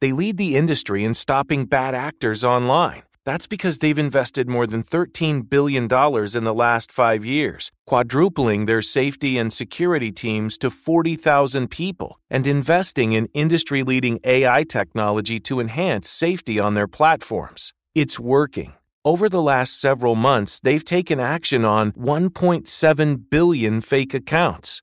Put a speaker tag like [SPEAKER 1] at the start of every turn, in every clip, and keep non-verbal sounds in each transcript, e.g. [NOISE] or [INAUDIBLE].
[SPEAKER 1] They lead the industry in stopping bad actors online. That's because they've invested more than $13 billion in the last five years, quadrupling their safety and security teams to 40,000 people, and investing in industry leading AI technology to enhance safety on their platforms. It's working. Over the last several months, they've taken action on 1.7 billion fake accounts,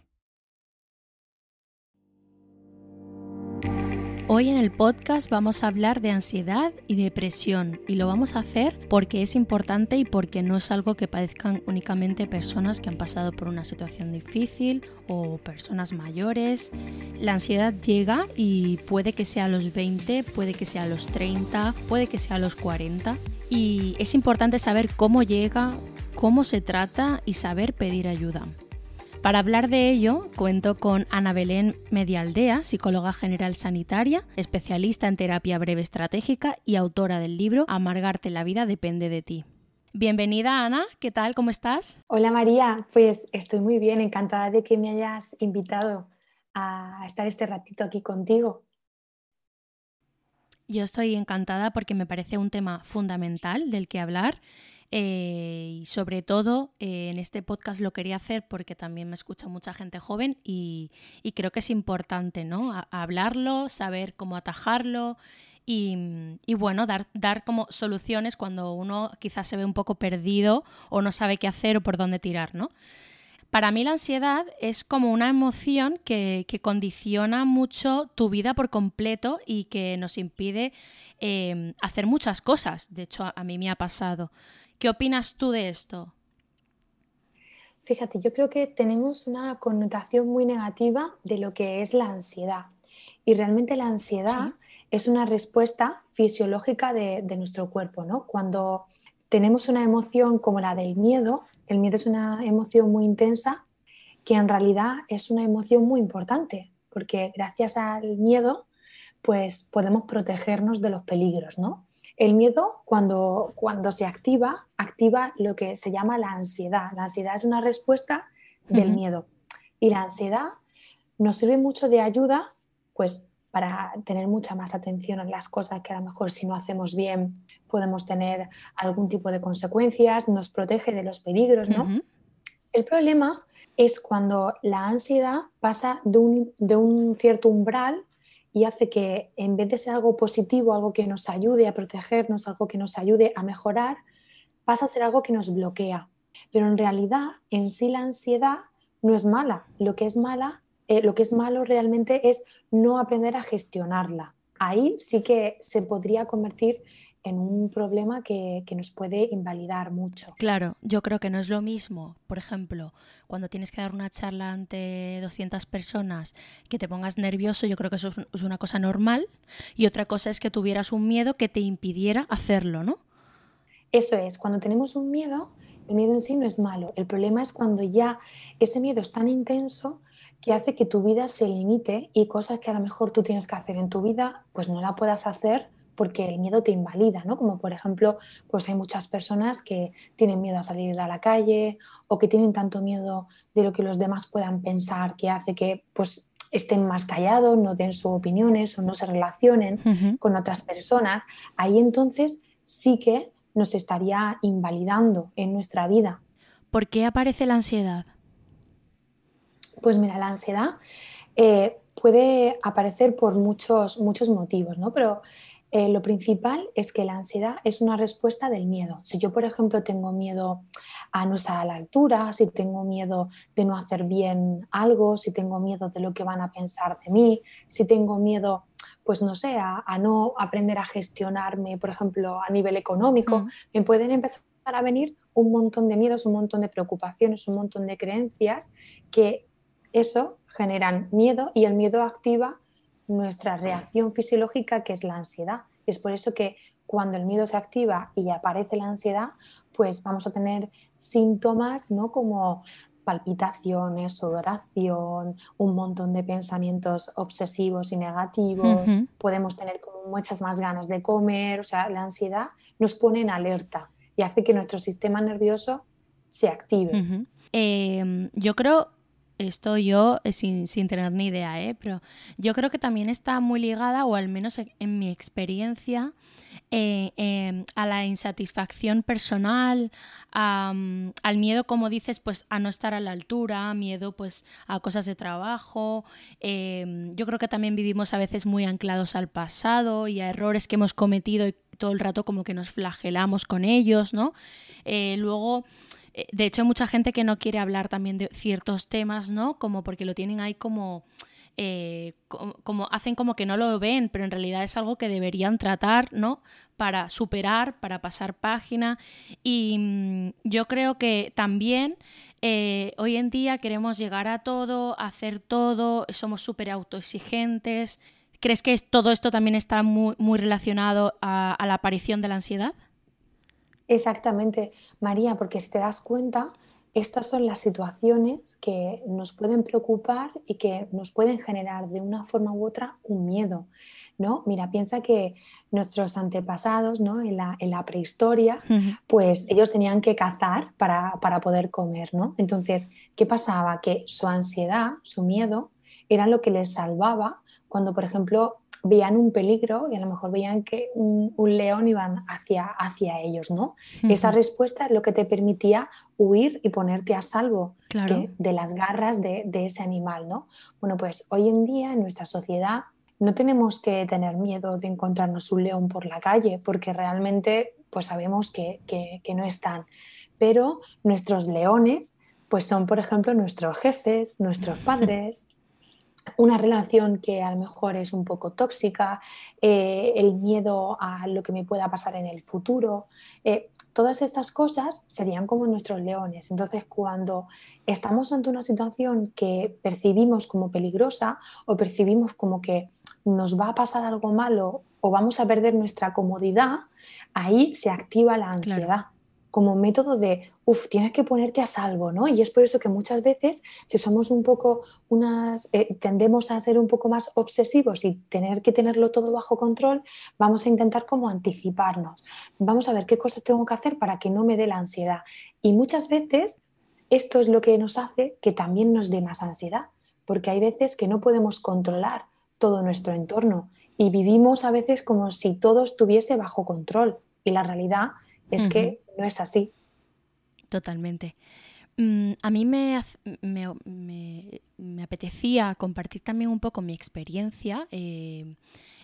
[SPEAKER 2] Hoy en el podcast vamos a hablar de ansiedad y depresión y lo vamos a hacer porque es importante y porque no es algo que padezcan únicamente personas que han pasado por una situación difícil o personas mayores. La ansiedad llega y puede que sea a los 20, puede que sea a los 30, puede que sea a los 40 y es importante saber cómo llega, cómo se trata y saber pedir ayuda. Para hablar de ello, cuento con Ana Belén Medialdea, psicóloga general sanitaria, especialista en terapia breve estratégica y autora del libro Amargarte la vida depende de ti. Bienvenida Ana, ¿qué tal? ¿Cómo estás?
[SPEAKER 3] Hola María, pues estoy muy bien, encantada de que me hayas invitado a estar este ratito aquí contigo.
[SPEAKER 2] Yo estoy encantada porque me parece un tema fundamental del que hablar eh, y sobre todo eh, en este podcast lo quería hacer porque también me escucha mucha gente joven y, y creo que es importante ¿no? A, hablarlo, saber cómo atajarlo y, y, bueno, dar, dar como soluciones cuando uno quizás se ve un poco perdido o no sabe qué hacer o por dónde tirar, ¿no? Para mí la ansiedad es como una emoción que, que condiciona mucho tu vida por completo y que nos impide eh, hacer muchas cosas. De hecho, a, a mí me ha pasado. ¿Qué opinas tú de esto?
[SPEAKER 3] Fíjate, yo creo que tenemos una connotación muy negativa de lo que es la ansiedad. Y realmente la ansiedad ¿Sí? es una respuesta fisiológica de, de, nuestro cuerpo. ¿no? Cuando tenemos una emoción como la del miedo, el miedo es una emoción muy intensa que en realidad es una emoción muy importante, porque gracias al miedo pues podemos protegernos de los peligros, ¿no? El miedo, cuando, cuando se activa, activa lo que se llama la ansiedad. La ansiedad es una respuesta del uh -huh. miedo. Y la ansiedad nos sirve mucho de ayuda, pues para tener mucha más atención a las cosas que a lo mejor si no hacemos bien podemos tener algún tipo de consecuencias, nos protege de los peligros, ¿no? Uh -huh. El problema es cuando la ansiedad pasa de un, de un cierto umbral y hace que en vez de ser algo positivo, algo que nos ayude a protegernos, algo que nos ayude a mejorar, pasa a ser algo que nos bloquea. Pero en realidad, en sí la ansiedad no es mala. Lo que es mala, eh, lo que es malo realmente es no aprender a gestionarla. Ahí sí que se podría convertir en un problema que, nos puede invalidar mucho.
[SPEAKER 2] Claro, yo creo que no es lo mismo, por ejemplo, cuando tienes que dar una charla ante 200 personas, que te pongas nervioso, yo creo que eso es una cosa normal, y otra cosa es que tuvieras un miedo que te impidiera hacerlo, ¿no?
[SPEAKER 3] Eso es, cuando tenemos un miedo, el miedo en sí no es malo, el problema es cuando ya ese miedo es tan intenso que hace que tu vida se limite y cosas que a lo mejor tú tienes que hacer en tu vida, pues no la puedas hacer porque el miedo te invalida, ¿no? Como por ejemplo, pues hay muchas personas que tienen miedo a salir a la calle o que tienen tanto miedo de lo que los demás puedan pensar que hace que pues estén más callados, no den sus opiniones o no se relacionen con otras personas. Ahí entonces sí que nos estaría invalidando en nuestra vida.
[SPEAKER 2] ¿Por qué aparece la ansiedad?
[SPEAKER 3] Pues mira, la ansiedad eh, puede aparecer por muchos, muchos motivos, ¿no? Pero eh, lo principal es que la ansiedad es una respuesta del miedo. Si yo, por ejemplo, tengo miedo a no estar a la altura, si tengo miedo de no hacer bien algo, si tengo miedo de lo que van a pensar de mí, si tengo miedo, pues no sé, a, no aprender a gestionarme, por ejemplo, a nivel económico, mm. me pueden empezar a venir un montón de miedos, un montón de preocupaciones, un montón de creencias que eso generan miedo y el miedo activa nuestra reacción fisiológica que es la ansiedad. Es por eso que cuando el miedo se activa y aparece la ansiedad, pues vamos a tener síntomas ¿no? como palpitaciones, sudoración, un montón de pensamientos obsesivos y negativos, podemos tener como muchas más ganas de comer, o sea, la ansiedad nos pone en alerta y hace que nuestro sistema nervioso se active.
[SPEAKER 2] Em, yo creo esto yo eh, sin, tener ni idea, ¿eh? pero yo creo que también está muy ligada, o al menos en mi experiencia, eh, em, a la insatisfacción personal, al miedo, como dices, pues a no estar a la altura, miedo pues a cosas de trabajo. Em, yo creo que también vivimos a veces muy anclados al pasado y a errores que hemos cometido y todo el rato como que nos flagelamos con ellos, ¿no? Eh, luego de hecho, hay mucha gente que no quiere hablar también de ciertos temas, ¿no? Como porque lo tienen ahí como, eh, como, hacen como que no lo ven, pero en realidad es algo que deberían tratar, ¿no? Para superar, para pasar página. Y mm, yo creo que también eh, hoy en día queremos llegar a todo, hacer todo, somos súper autoexigentes. ¿Crees que todo esto también está muy, muy relacionado a la aparición de la ansiedad?
[SPEAKER 3] Exactamente, María, porque si te das cuenta, estas son las situaciones que nos pueden preocupar y que nos pueden generar de una forma u otra un miedo. ¿no? Mira, piensa que nuestros antepasados ¿no? en, la, en la prehistoria, pues ellos tenían que cazar para, para poder comer. ¿no? Entonces, ¿qué pasaba? Que su ansiedad, su miedo, era lo que les salvaba cuando, por ejemplo, veían un peligro y a lo mejor veían que un, león iban hacia, hacia ellos, ¿no? Esa respuesta es lo que te permitía huir y ponerte a salvo de, las garras de, ese animal, ¿no? Bueno, pues hoy en día en nuestra sociedad no tenemos que tener miedo de encontrarnos un león por la calle, porque realmente pues sabemos que, que, que no están. Pero nuestros leones pues son, por ejemplo, nuestros jefes, nuestros padres, una relación que a lo mejor es un poco tóxica, eh, el miedo a lo que me pueda pasar en el futuro. Eh, todas estas cosas serían como nuestros leones. Entonces, cuando estamos ante una situación que percibimos como peligrosa o percibimos como que nos va a pasar algo malo o vamos a perder nuestra comodidad, ahí se activa la ansiedad como método de, uff, tienes que ponerte a salvo, ¿no? Y es por eso que muchas veces, si somos un poco unas, eh, tendemos a ser un poco más obsesivos y tener que tenerlo todo bajo control, vamos a intentar como anticiparnos. Vamos a ver qué cosas tengo que hacer para que no me dé la ansiedad. Y muchas veces esto es lo que nos hace que también nos dé más ansiedad, porque hay veces que no podemos controlar todo nuestro entorno y vivimos a veces como si todo estuviese bajo control. Y la realidad es que no es así.
[SPEAKER 2] Totalmente. Mm, a mí me, me, apetecía compartir también un poco mi experiencia eh,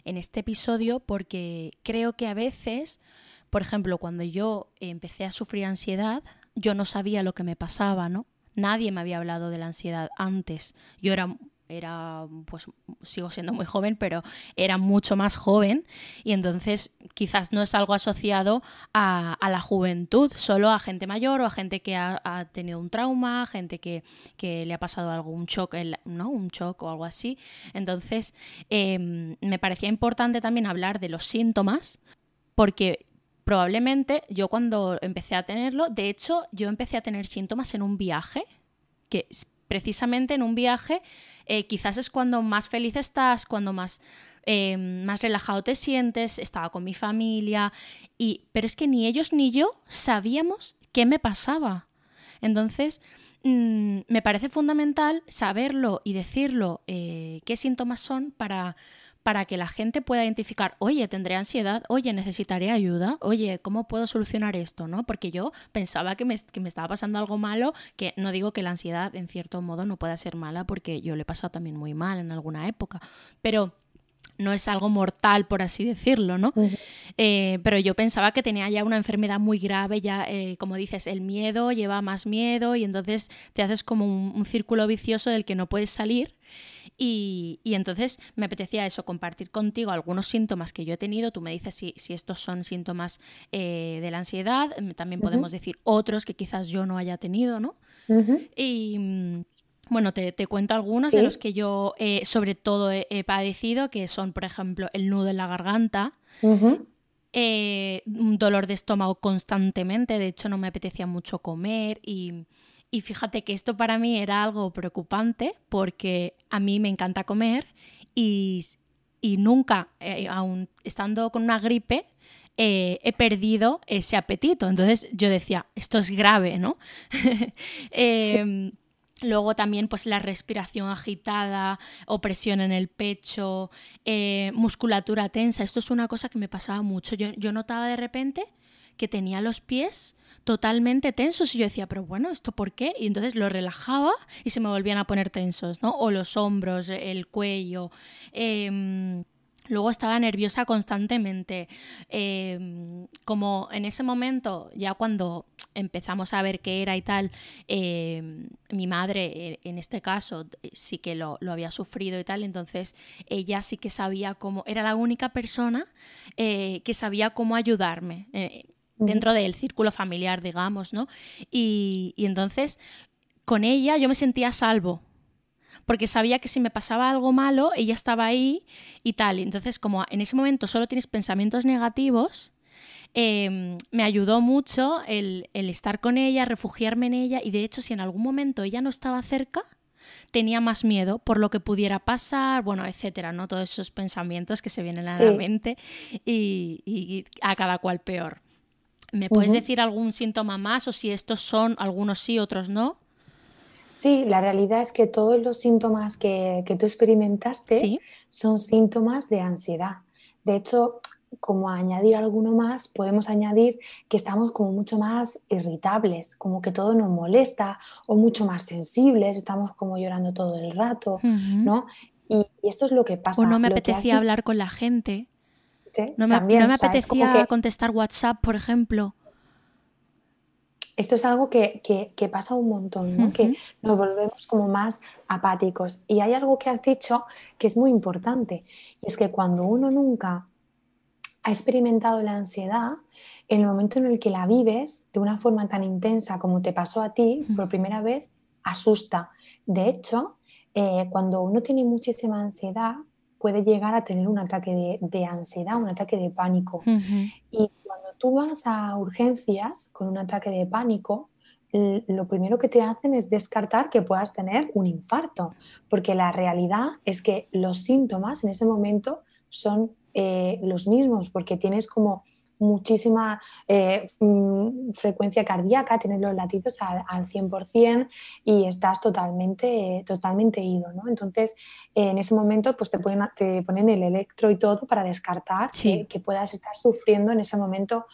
[SPEAKER 2] en este episodio porque creo que a veces, por ejemplo, cuando yo empecé a sufrir ansiedad, yo no sabía lo que me pasaba, ¿no? nadie me había hablado de la ansiedad antes. Yo era era, pues sigo siendo muy joven, pero era mucho más joven y entonces quizás no es algo asociado a, la juventud, solo a gente mayor o a gente que ha, tenido un trauma, gente que, le ha pasado algún shock, ¿no? Un shock o algo así. Entonces, em, me parecía importante también hablar de los síntomas porque probablemente yo cuando empecé a tenerlo, de hecho, yo empecé a tener síntomas en un viaje, que precisamente en un viaje eh, quizás es cuando más feliz estás, cuando más, eh, más relajado te sientes, estaba con mi familia, y, pero es que ni ellos ni yo sabíamos qué me pasaba. Entonces, mm, me parece fundamental saberlo y decirlo eh, qué síntomas son para para que la gente pueda identificar, oye, tendré ansiedad, oye, necesitaré ayuda, oye, ¿cómo puedo solucionar esto? ¿no? Porque yo pensaba que me, estaba pasando algo malo, que no digo que la ansiedad en cierto modo no pueda ser mala, porque yo le he pasado también muy mal en alguna época, pero no es algo mortal, por así decirlo, ¿no? Eh, pero yo pensaba que tenía ya una enfermedad muy grave, ya, eh, como dices, el miedo lleva más miedo y entonces te haces como un círculo vicioso del que no puedes salir y, entonces me apetecía eso, compartir contigo algunos síntomas que yo he tenido. Tú me dices si, estos son síntomas eh, de la ansiedad. Mm, también podemos decir otros que quizás yo no haya tenido, ¿no? Y mm, bueno, te, cuento algunos de los que yo eh, sobre todo he, padecido, que son, por ejemplo, el nudo en la garganta. Eh, un dolor de estómago constantemente, de hecho no me apetecía mucho comer y y fíjate que esto para mí era algo preocupante porque a mí me encanta comer y, nunca, eh, aún estando con una gripe, eh, he perdido ese apetito. Entonces yo decía, esto es grave, ¿no? [LAUGHS] Em, luego también pues la respiración agitada, opresión en el pecho, eh, musculatura tensa. Esto es una cosa que me pasaba mucho. Yo, yo notaba de repente que tenía los pies totalmente tensos y yo decía, pero bueno, ¿esto por qué? Y entonces lo relajaba y se me volvían a poner tensos, ¿no? O los hombros, el cuello. Em, luego estaba nerviosa constantemente. Em, como en ese momento, ya cuando empezamos a ver qué era y tal, em, mi madre, en este caso, sí que lo, había sufrido y tal, entonces ella sí que sabía cómo, era la única persona eh, que sabía cómo ayudarme. Eh, dentro del círculo familiar, digamos, ¿no? Y, entonces con ella yo me sentía salvo, porque sabía que si me pasaba algo malo, ella estaba ahí y tal. Y entonces, como en ese momento solo tienes pensamientos negativos, em, me ayudó mucho el, estar con ella, refugiarme en ella y de hecho si en algún momento ella no estaba cerca, tenía más miedo por lo que pudiera pasar, bueno, etcétera, ¿no? Todos esos pensamientos que se vienen a la mente y a cada cual peor. ¿Me puedes decir algún síntoma más o si estos son algunos sí, otros no?
[SPEAKER 3] Sí, la realidad es que todos los síntomas que, tú experimentaste son síntomas de ansiedad. De hecho, como añadir alguno más, podemos añadir que estamos como mucho más irritables, como que todo nos molesta o mucho más sensibles, estamos como llorando todo el rato, ¿no? Y, esto es lo que pasa.
[SPEAKER 2] O no me apetecía hablar con la gente. No me, apetecía contestar WhatsApp, por ejemplo.
[SPEAKER 3] Esto es algo que, pasa un montón, ¿no? que nos volvemos como más apáticos. Y hay algo que has dicho que es muy importante, y es que cuando uno nunca ha experimentado la ansiedad, en el momento en el que la vives de una forma tan intensa como te pasó a ti por primera vez, asusta. De hecho, eh, cuando uno tiene muchísima ansiedad, puede llegar a tener un ataque de, ansiedad, un ataque de pánico. Y cuando tú vas a urgencias con un ataque de pánico, lo primero que te hacen es descartar que puedas tener un infarto, porque la realidad es que los síntomas en ese momento son eh, los mismos, porque tienes como muchísima eh, mm, frecuencia cardíaca, tienes los latidos al, 100% y estás totalmente, totalmente ido. ¿no? Entonces, en ese momento pues te, ponen, te ponen el electro y todo para descartar que, puedas estar sufriendo en ese momento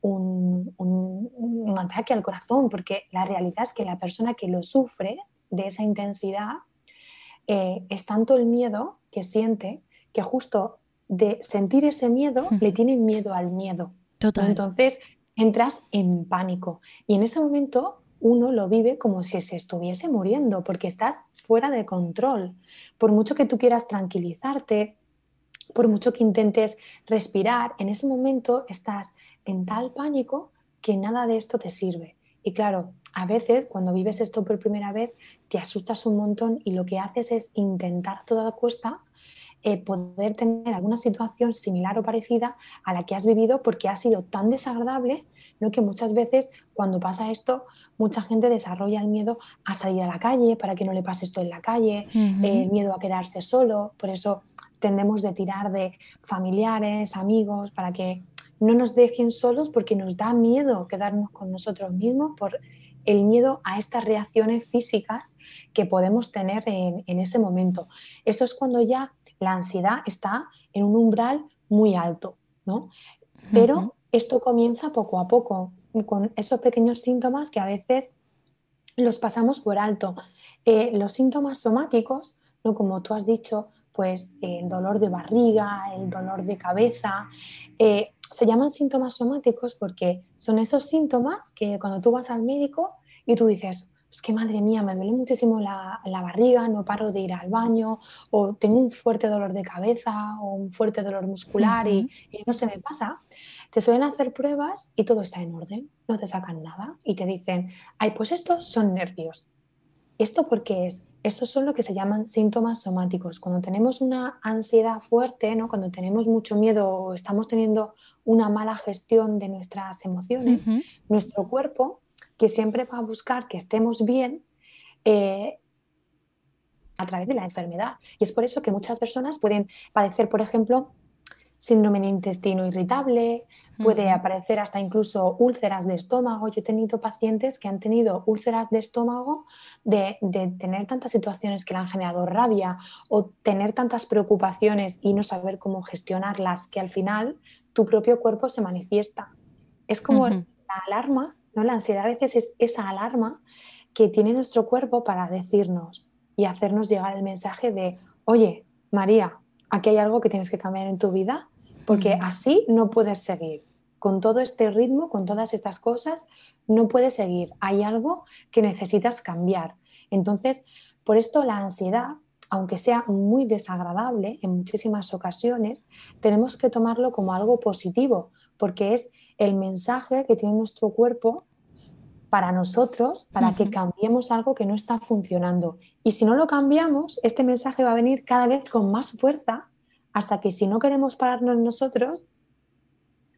[SPEAKER 3] un, un, ataque al corazón, porque la realidad es que la persona que lo sufre de esa intensidad eh, es tanto el miedo que siente que justo de sentir ese miedo, le tienen miedo al miedo. Entonces entras en pánico y en ese momento uno lo vive como si se estuviese muriendo, porque estás fuera de control. Por mucho que tú quieras tranquilizarte, por mucho que intentes respirar, en ese momento estás en tal pánico que nada de esto te sirve. Y claro, a veces cuando vives esto por primera vez te asustas un montón y lo que haces es intentar toda costa eh, poder tener alguna situación similar o parecida a la que has vivido porque ha sido tan desagradable ¿no? que muchas veces cuando pasa esto, mucha gente desarrolla el miedo a salir a la calle para que no le pase esto en la calle, el miedo a quedarse solo, por eso tendemos de tirar de familiares, amigos, para que no nos dejen solos porque nos da miedo quedarnos con nosotros mismos por el miedo a estas reacciones físicas que podemos tener en, ese momento. Esto es cuando ya la ansiedad está en un umbral muy alto, ¿no? Pero esto comienza poco a poco, con esos pequeños síntomas que a veces los pasamos por alto. Eh, los síntomas somáticos, ¿no? como tú has dicho, pues el dolor de barriga, el dolor de cabeza, eh, se llaman síntomas somáticos porque son esos síntomas que cuando tú vas al médico y tú dices, es que madre mía, me duele muchísimo la, barriga, no paro de ir al baño, o tengo un fuerte dolor de cabeza o un fuerte dolor muscular y, no se me pasa, te suelen hacer pruebas y todo está en orden, no te sacan nada y te dicen, ay, pues estos son nervios. ¿Esto por qué es? Estos son lo que se llaman síntomas somáticos. Cuando tenemos una ansiedad fuerte, ¿no? cuando tenemos mucho miedo o estamos teniendo una mala gestión de nuestras emociones, nuestro cuerpo, que siempre va a buscar que estemos bien, eh, a través de la enfermedad. Y es por eso que muchas personas pueden padecer, por ejemplo, síndrome de intestino irritable, puede aparecer hasta incluso úlceras de estómago. Yo he tenido pacientes que han tenido úlceras de estómago de, tener tantas situaciones que le han generado rabia o tener tantas preocupaciones y no saber cómo gestionarlas, que al final tu propio cuerpo se manifiesta. Es como la alarma, ¿no? La ansiedad a veces es esa alarma que tiene nuestro cuerpo para decirnos y hacernos llegar el mensaje de, oye, María, aquí hay algo que tienes que cambiar en tu vida porque así no puedes seguir. Con todo este ritmo, con todas estas cosas, no puedes seguir. Hay algo que necesitas cambiar. Entonces, por esto la ansiedad, aunque sea muy desagradable en muchísimas ocasiones, tenemos que tomarlo como algo positivo, porque es el mensaje que tiene nuestro cuerpo para nosotros, para que cambiemos algo que no está funcionando. Y si no lo cambiamos, este mensaje va a venir cada vez con más fuerza hasta que si no queremos pararnos nosotros,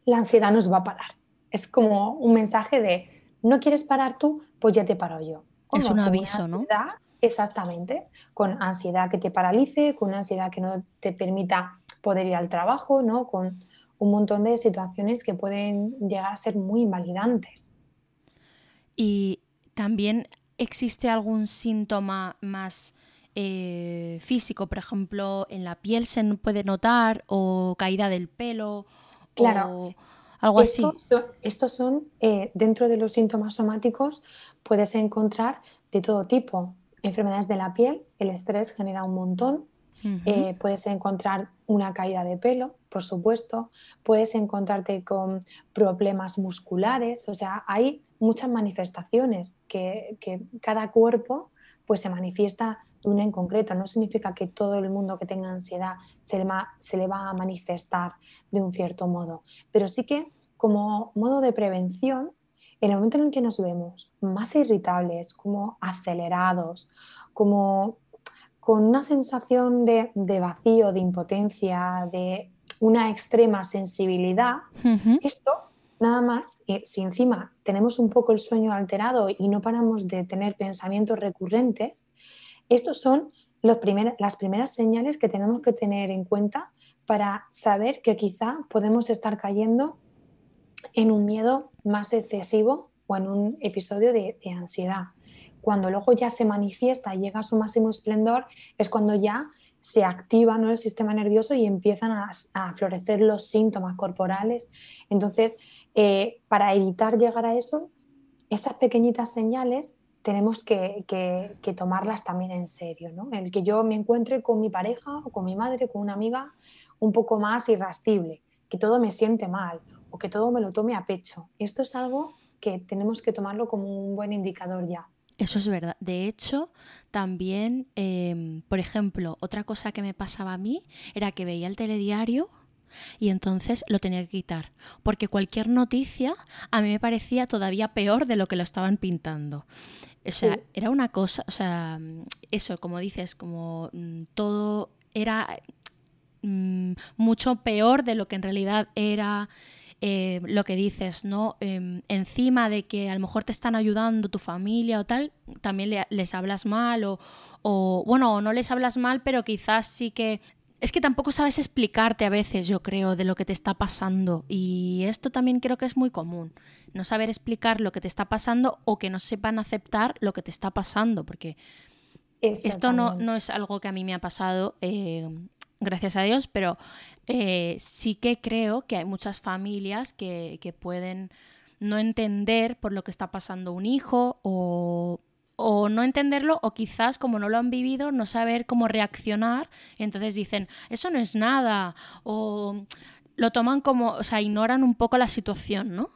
[SPEAKER 3] la ansiedad nos va a parar. Es como un mensaje de, no quieres parar tú, pues ya te paro yo.
[SPEAKER 2] Es un aviso, ¿no?
[SPEAKER 3] Exactamente, con ansiedad que te paralice, con ansiedad que no te permita poder ir al trabajo, ¿no? Con un montón de situaciones que pueden llegar a ser muy invalidantes.
[SPEAKER 2] Y también existe algún síntoma más eh, físico, por ejemplo, en la piel se puede notar o caída del pelo o algo así.
[SPEAKER 3] estos son, eh, dentro de los síntomas somáticos, puedes encontrar de todo tipo. Enfermedades de la piel, el estrés genera un montón. Eh, puedes encontrar una caída de pelo, por supuesto. Puedes encontrarte con problemas musculares. O sea, hay muchas manifestaciones que, que cada cuerpo pues se manifiesta una en concreto. No significa que todo el mundo que tenga ansiedad se le, va, se le va a manifestar de un cierto modo, pero sí que como modo de prevención, en el momento en el que nos vemos más irritables, como acelerados, como con una sensación de, vacío, de impotencia, de una extrema sensibilidad, esto nada más, eh, si encima tenemos un poco el sueño alterado y no paramos de tener pensamientos recurrentes, estos son las primeras señales que tenemos que tener en cuenta para saber que quizá podemos estar cayendo en un miedo más excesivo o en un episodio de, ansiedad. Cuando el ojo ya se manifiesta, llega a su máximo esplendor, es cuando ya se activa ¿no? el sistema nervioso y empiezan a, florecer los síntomas corporales. Entonces, eh, para evitar llegar a eso, esas pequeñitas señales tenemos que, tomarlas también en serio. ¿no? El que yo me encuentre con mi pareja o con mi madre, con una amiga, un poco más irascible, que todo me siente mal o que todo me lo tome a pecho. Esto es algo que tenemos que tomarlo como un buen indicador ya.
[SPEAKER 2] Eso es verdad. De hecho, también, em, por ejemplo, otra cosa que me pasaba a mí era que veía el telediario y entonces lo tenía que quitar, porque cualquier noticia a mí me parecía todavía peor de lo que lo estaban pintando. O sea, era una cosa, o sea, eso, como dices, como mm, todo era mm, mucho peor de lo que en realidad era. Eh, lo que dices, ¿no? Em, encima de que a lo mejor te están ayudando tu familia o tal, también les hablas mal o, o, bueno, no les hablas mal, pero quizás sí que es que tampoco sabes explicarte a veces, yo creo, de lo que te está pasando. Y esto también creo que es muy común. No saber explicar lo que te está pasando o que no sepan aceptar lo que te está pasando. Porque esto no, no, es algo que a mí me ha pasado, eh, gracias a Dios, pero eh, sí que creo que hay muchas familias que, pueden no entender por lo que está pasando un hijo o no entenderlo o quizás como no lo han vivido no saber cómo reaccionar entonces dicen eso no es nada o lo toman como, o sea, ignoran un poco la situación, ¿no?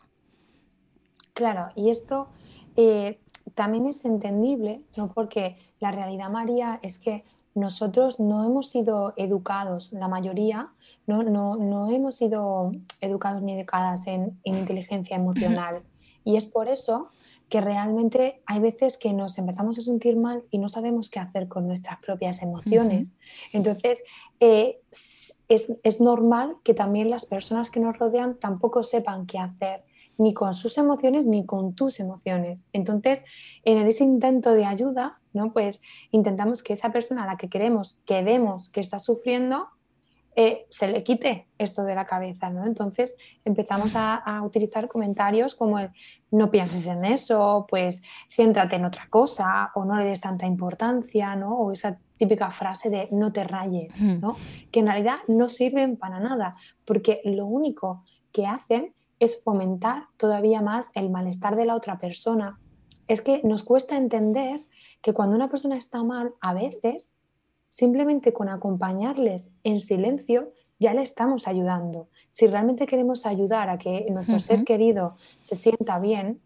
[SPEAKER 3] Claro, y esto eh, también es entendible, ¿no? Porque la realidad, María, es que nosotros no hemos sido educados, la mayoría, no, no, no hemos sido educados ni educadas en, en inteligencia emocional. [LAUGHS] Y es por eso que realmente hay veces que nos empezamos a sentir mal y no sabemos qué hacer con nuestras propias emociones. Entonces, eh, es, normal que también las personas que nos rodean tampoco sepan qué hacer ni con sus emociones ni con tus emociones. Entonces, en ese intento de ayuda, ¿no? Pues intentamos que esa persona a la que queremos, que vemos que está sufriendo, eh, se le quite esto de la cabeza, ¿no? Entonces empezamos a, utilizar comentarios como el no pienses en eso, pues céntrate en otra cosa o no le des tanta importancia, ¿no? O esa típica frase de no te rayes, ¿no? Que en realidad no sirven para nada, porque lo único que hacen es fomentar todavía más el malestar de la otra persona. Es que nos cuesta entender que cuando una persona está mal, a veces simplemente con acompañarles en silencio ya le estamos ayudando. Si realmente queremos ayudar a que nuestro ser querido se sienta bien,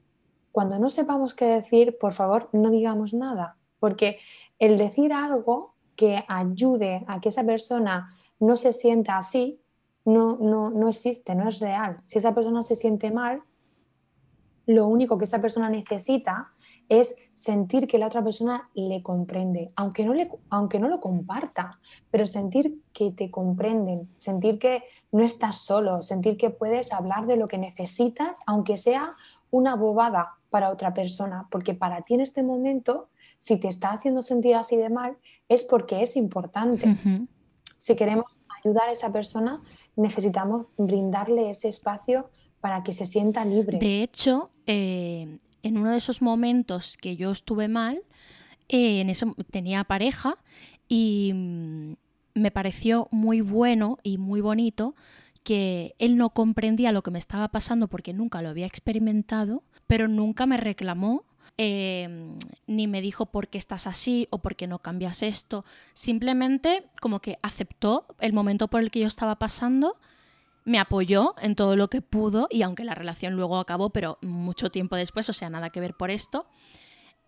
[SPEAKER 3] cuando no sepamos qué decir, por favor, no digamos nada, porque el decir algo que ayude a que esa persona no se sienta así, no, no, no existe, no es real. Si esa persona se siente mal, lo único que esa persona necesita es sentir que la otra persona le comprende, aunque no, le, aunque no lo comparta, pero sentir que te comprenden, sentir que no estás solo, sentir que puedes hablar de lo que necesitas, aunque sea una bobada para otra persona, porque para ti en este momento, si te está haciendo sentir así de mal, es porque es importante. Si queremos ayudar a esa persona, necesitamos brindarle ese espacio para que se sienta libre.
[SPEAKER 2] De hecho, eh, en uno de esos momentos que yo estuve mal, eh, en eso tenía pareja y mm, me pareció muy bueno y muy bonito que él no comprendía lo que me estaba pasando porque nunca lo había experimentado, pero nunca me reclamó em, ni me dijo por qué estás así o por qué no cambias esto. Simplemente como que aceptó el momento por el que yo estaba pasando me apoyó en todo lo que pudo y aunque la relación luego acabó, pero mucho tiempo después, o sea, nada que ver por esto,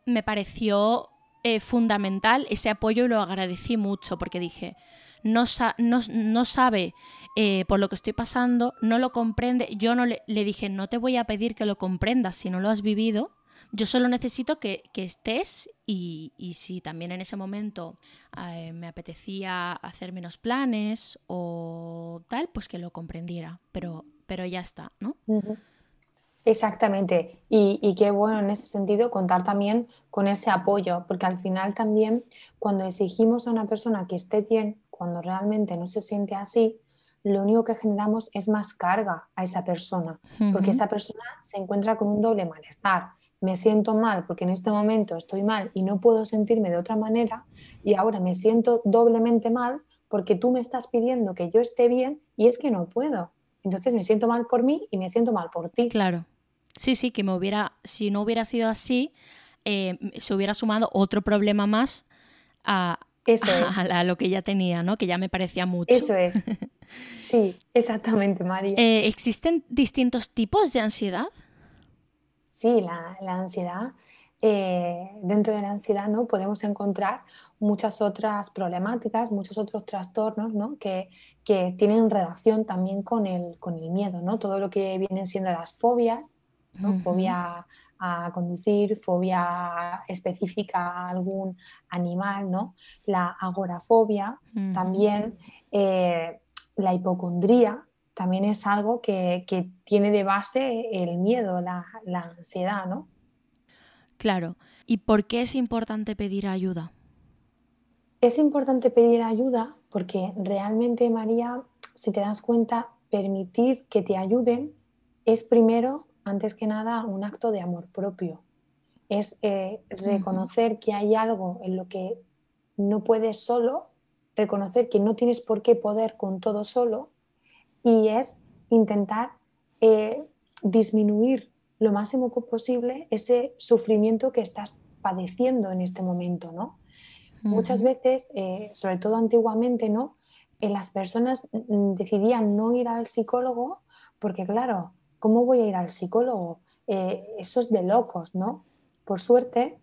[SPEAKER 2] me pareció eh, fundamental ese apoyo y lo agradecí mucho porque dije, no, sabe eh, por lo que estoy pasando, no lo comprende, yo no le dije, no te voy a pedir que lo comprendas si no lo has vivido, yo solo necesito que, estés y, si también en ese momento eh, me apetecía hacer menos planes o tal, pues que lo comprendiera, pero, pero ya está, ¿no?
[SPEAKER 3] Exactamente. Y, y, qué bueno en ese sentido contar también con ese apoyo, porque al final también cuando exigimos a una persona que esté bien, cuando realmente no se siente así, lo único que generamos es más carga a esa persona, porque esa persona se encuentra con un doble malestar me siento mal porque en este momento estoy mal y no puedo sentirme de otra manera y ahora me siento doblemente mal porque tú me estás pidiendo que yo esté bien y es que no puedo. Entonces me siento mal por mí y me siento mal por ti.
[SPEAKER 2] Claro. Sí, sí, que me hubiera, si no hubiera sido así, eh, se hubiera sumado otro problema más a, [LAUGHS] lo que ya tenía, ¿no? Que ya me parecía mucho.
[SPEAKER 3] Eso es. [LAUGHS] Sí, exactamente, María.
[SPEAKER 2] Eh, ¿Existen distintos tipos de ansiedad?
[SPEAKER 3] Sí, la, ansiedad, eh, dentro de la ansiedad ¿no? podemos encontrar muchas otras problemáticas, muchos otros trastornos ¿no? que, tienen relación también con el, con el miedo, ¿no? todo lo que vienen siendo las fobias, fobia a conducir, fobia específica a algún animal, ¿no? la agorafobia, también eh, la hipocondría, también es algo que, tiene de base el miedo, la, ansiedad, ¿no?
[SPEAKER 2] Claro. ¿Y por qué es importante pedir ayuda?
[SPEAKER 3] Es importante pedir ayuda porque realmente, María, si te das cuenta, permitir que te ayuden es primero, antes que nada, un acto de amor propio. Es eh, reconocer que hay algo en lo que no puedes solo, reconocer que no tienes por qué poder con todo solo y es intentar eh, disminuir lo máximo posible ese sufrimiento que estás padeciendo en este momento, ¿no? Muchas veces, eh, sobre todo antiguamente, ¿no? Eh, las personas mm, decidían no ir al psicólogo porque, claro, ¿cómo voy a ir al psicólogo? eso es de locos, ¿no? Por suerte,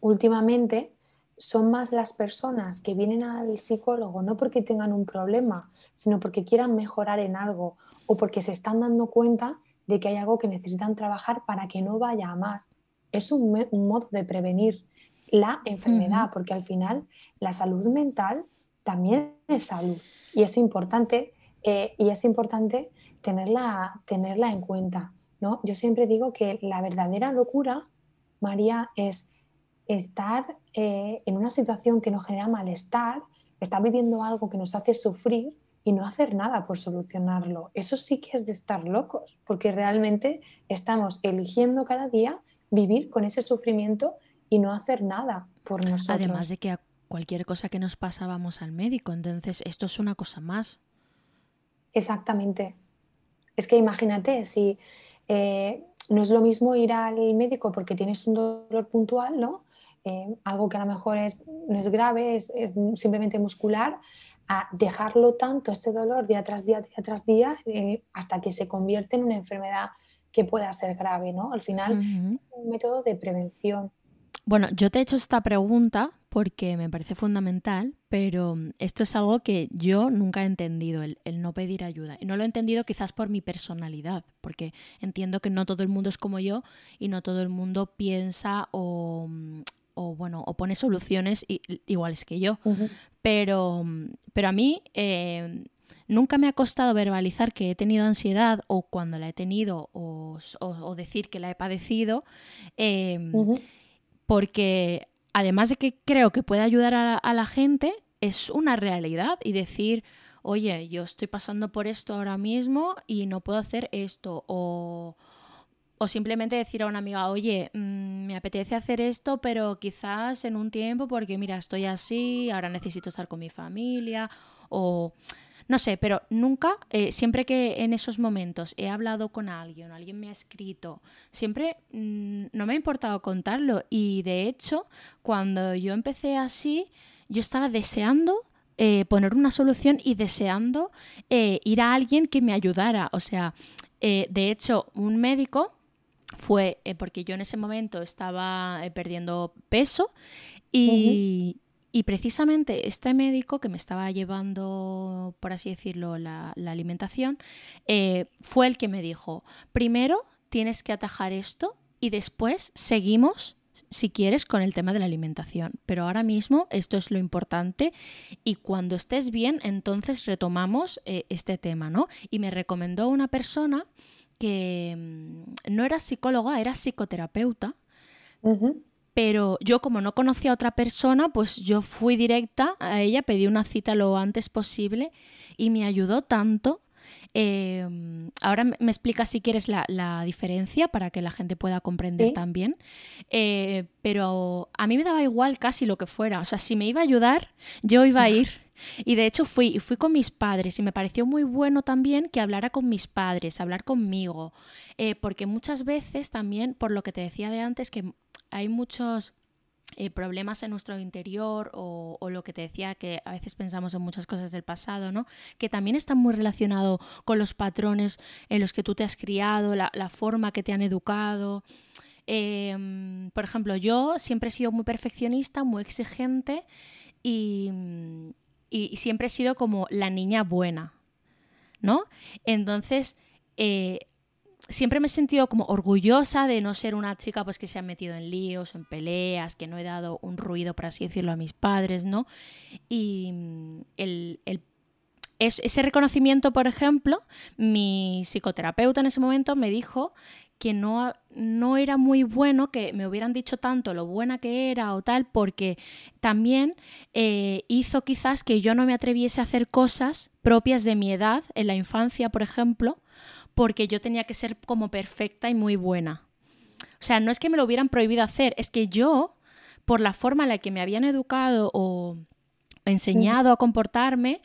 [SPEAKER 3] últimamente son más las personas que vienen al psicólogo no porque tengan un problema, sino porque quieran mejorar en algo o porque se están dando cuenta de que hay algo que necesitan trabajar para que no vaya a más. Es un, modo de prevenir la enfermedad, porque al final la salud mental también es salud y es importante, eh, y es importante tenerla, tenerla en cuenta. ¿no? Yo siempre digo que la verdadera locura, María, es estar eh, en una situación que nos genera malestar, estar viviendo algo que nos hace sufrir y no hacer nada por solucionarlo. Eso sí que es de estar locos, porque realmente estamos eligiendo cada día vivir con ese sufrimiento y no hacer nada por nosotros.
[SPEAKER 2] Además de que a cualquier cosa que nos pasa vamos al médico, entonces esto es una cosa más.
[SPEAKER 3] Exactamente. Es que imagínate, si eh, no es lo mismo ir al médico porque tienes un dolor puntual, ¿no? Eh, algo que a lo mejor es, no es grave, es, simplemente muscular, a dejarlo tanto, este dolor, día tras día, día tras día, eh, hasta que se convierte en una enfermedad que pueda ser grave, ¿no? Al final, un método de prevención.
[SPEAKER 2] Bueno, yo te he hecho esta pregunta porque me parece fundamental, pero esto es algo que yo nunca he entendido, el, el, no pedir ayuda. Y no lo he entendido quizás por mi personalidad, porque entiendo que no todo el mundo es como yo y no todo el mundo piensa o, o bueno, o pone soluciones iguales que yo. pero, pero a mí eh, nunca me ha costado verbalizar que he tenido ansiedad o cuando la he tenido o, decir que la he padecido, em, porque además de que creo que puede ayudar a, a la gente, es una realidad y decir, oye, yo estoy pasando por esto ahora mismo y no puedo hacer esto o o simplemente decir a una amiga, oye, mm, me apetece hacer esto, pero quizás en un tiempo porque mira, estoy así, ahora necesito estar con mi familia o no sé, pero nunca, eh, siempre que en esos momentos he hablado con alguien, alguien me ha escrito, siempre mm, no me ha importado contarlo y de hecho, cuando yo empecé así, yo estaba deseando eh, poner una solución y deseando eh, ir a alguien que me ayudara. O sea, de hecho, un médico fue eh, porque yo en ese momento estaba eh, perdiendo peso y, precisamente este médico que me estaba llevando, por así decirlo, la, alimentación, eh, fue el que me dijo, primero tienes que atajar esto y después seguimos si quieres, con el tema de la alimentación. Pero ahora mismo esto es lo importante y cuando estés bien, entonces retomamos este tema, ¿no? Y me recomendó una persona que mm, no era psicóloga, era psicoterapeuta. Pero yo como no conocía a otra persona, pues yo fui directa a ella, pedí una cita lo antes posible y me ayudó tanto. Em, ahora me explica si quieres la, diferencia para que la gente pueda comprender también. Eh, pero a mí me daba igual casi lo que fuera. O sea, si me iba a ayudar, yo iba a ir. Y de hecho fui, fui con mis padres y me pareció muy bueno también que hablara con mis padres, hablar conmigo, eh, porque muchas veces también, por lo que te decía de antes, que hay muchos eh, problemas en nuestro interior o, lo que te decía que a veces pensamos en muchas cosas del pasado, ¿no? Que también están muy relacionados con los patrones en los que tú te has criado, la, forma que te han educado. Em, por ejemplo, yo siempre he sido muy perfeccionista, muy exigente y, siempre he sido como la niña buena, ¿no? Entonces, eh, siempre me he sentido como orgullosa de no ser una chica pues que se ha metido en líos, en peleas, que no he dado un ruido, por así decirlo, a mis padres, ¿no? Y mm, el, ese reconocimiento, por ejemplo, mi psicoterapeuta en ese momento me dijo que no, no era muy bueno que me hubieran dicho tanto lo buena que era o tal, porque también eh, hizo quizás que yo no me atreviese a hacer cosas propias de mi edad, en la infancia, por ejemplo, porque yo tenía que ser como perfecta y muy buena. O sea, no es que me lo hubieran prohibido hacer, es que yo, por la forma en la que me habían educado o enseñado a comportarme,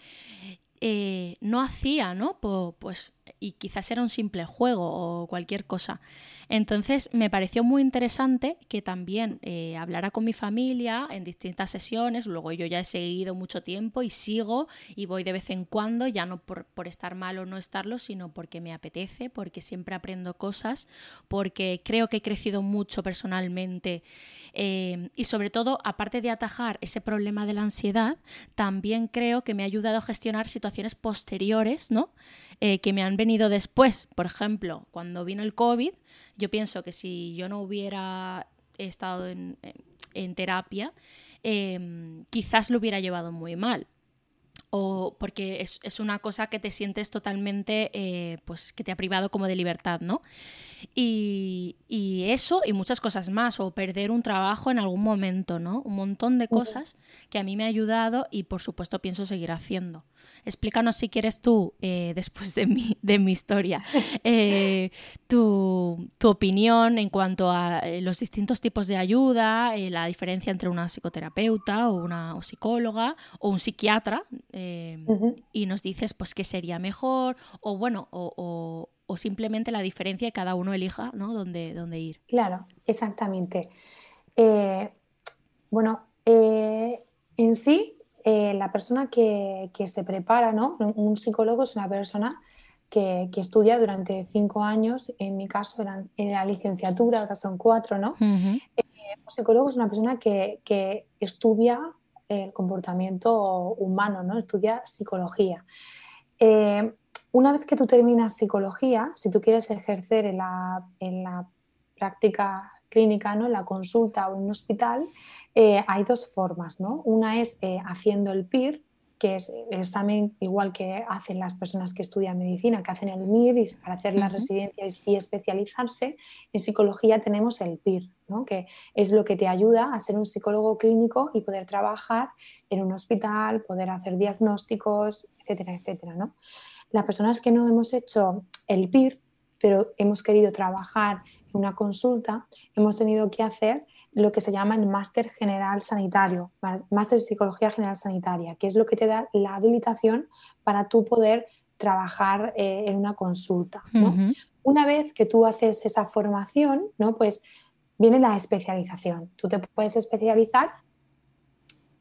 [SPEAKER 2] eh, no hacía, ¿no? Pues, y quizás era un simple juego o cualquier cosa. Entonces me pareció muy interesante que también eh, hablara con mi familia en distintas sesiones, luego yo ya he seguido mucho tiempo y sigo y voy de vez en cuando, ya no por, estar mal o no estarlo, sino porque me apetece, porque siempre aprendo cosas, porque creo que he crecido mucho personalmente eh, y sobre todo, aparte de atajar ese problema de la ansiedad, también creo que me ha ayudado a gestionar situaciones posteriores, ¿no? Eh, que me han venido después. Por ejemplo, cuando vino el COVID, yo pienso que si yo no hubiera estado en, terapia, em, quizás lo hubiera llevado muy mal. O porque es, una cosa que te sientes totalmente, eh, pues que te ha privado como de libertad, ¿no? Y, eso y muchas cosas más, o perder un trabajo en algún momento, ¿no? Un montón de cosas que a mí me ha ayudado y por supuesto pienso seguir haciendo. Explícanos si quieres tú, eh, después de mi, de mi historia, [LAUGHS] eh, tu, opinión en cuanto a eh, los distintos tipos de ayuda, la diferencia entre una psicoterapeuta o una psicóloga o un psiquiatra, y nos dices pues qué sería mejor, o bueno, o, o, simplemente la diferencia que cada uno elija, ¿no? Dónde, dónde ir.
[SPEAKER 3] Claro, exactamente. bueno, en sí eh, la persona que, se prepara, ¿no? Un psicólogo es una persona que, estudia durante cinco años, en mi caso eran en la licenciatura, ahora son cuatro, ¿no? Eh, un psicólogo es una persona que, estudia el comportamiento humano, ¿no? Estudia psicología. Eh, una vez que tú terminas psicología, si tú quieres ejercer en la, en la práctica clínica, ¿no? en la consulta o en un hospital, eh, hay dos formas, ¿no? Una es eh, haciendo el PIR, que es el examen igual que hacen las personas que estudian medicina, que hacen el MIR y para hacer la residencia y especializarse. En psicología tenemos el PIR, ¿no? que es lo que te ayuda a ser un psicólogo clínico y poder trabajar en un hospital, poder hacer diagnósticos, etcétera, etcétera. ¿no? Las personas que no hemos hecho el PIR, pero hemos querido trabajar en una consulta, hemos tenido que hacer lo que se llama el máster general sanitario, máster de psicología general sanitaria, que es lo que te da la habilitación para tú poder trabajar eh, en una consulta. Una vez que tú haces esa formación, ¿no? pues viene la especialización. Tú te puedes especializar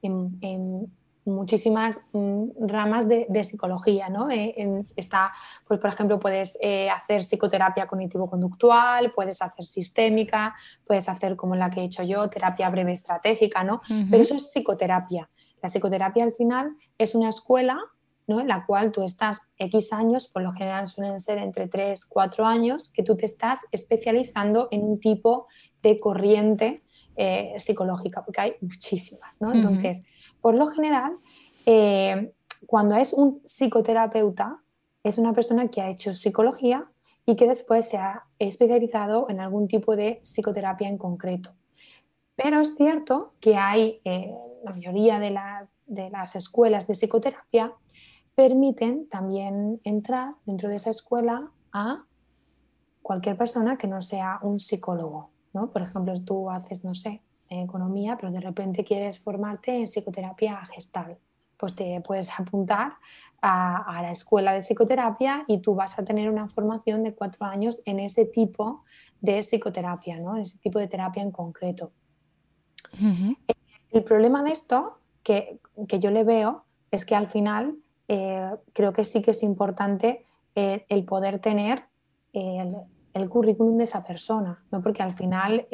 [SPEAKER 3] en, en muchísimas mm, ramas de, psicología, ¿no? Eh, está, pues, por ejemplo, puedes eh, hacer psicoterapia cognitivo-conductual, puedes hacer sistémica, puedes hacer como la que he hecho yo, terapia breve estratégica, ¿no? Pero eso es psicoterapia. La psicoterapia al final es una escuela ¿no? en la cual tú estás X años, por lo general suelen ser entre 3, 4 años, que tú te estás especializando en un tipo de corriente eh, psicológica, porque hay muchísimas, ¿no? Entonces, por lo general, eh, cuando es un psicoterapeuta, es una persona que ha hecho psicología y que después se ha especializado en algún tipo de psicoterapia en concreto. Pero es cierto que hay, eh, la mayoría de las, de las escuelas de psicoterapia permiten también entrar dentro de esa escuela a cualquier persona que no sea un psicólogo. ¿no? Por ejemplo, tú haces, no sé, economía, pero de repente quieres formarte en psicoterapia gestal, pues te puedes apuntar a, la escuela de psicoterapia y tú vas a tener una formación de cuatro años en ese tipo de psicoterapia, ¿no? en ese tipo de terapia en concreto. El problema de esto que, yo le veo es que al final eh, creo que sí que es importante eh, el poder tener el, el, currículum de esa persona, ¿no? porque al final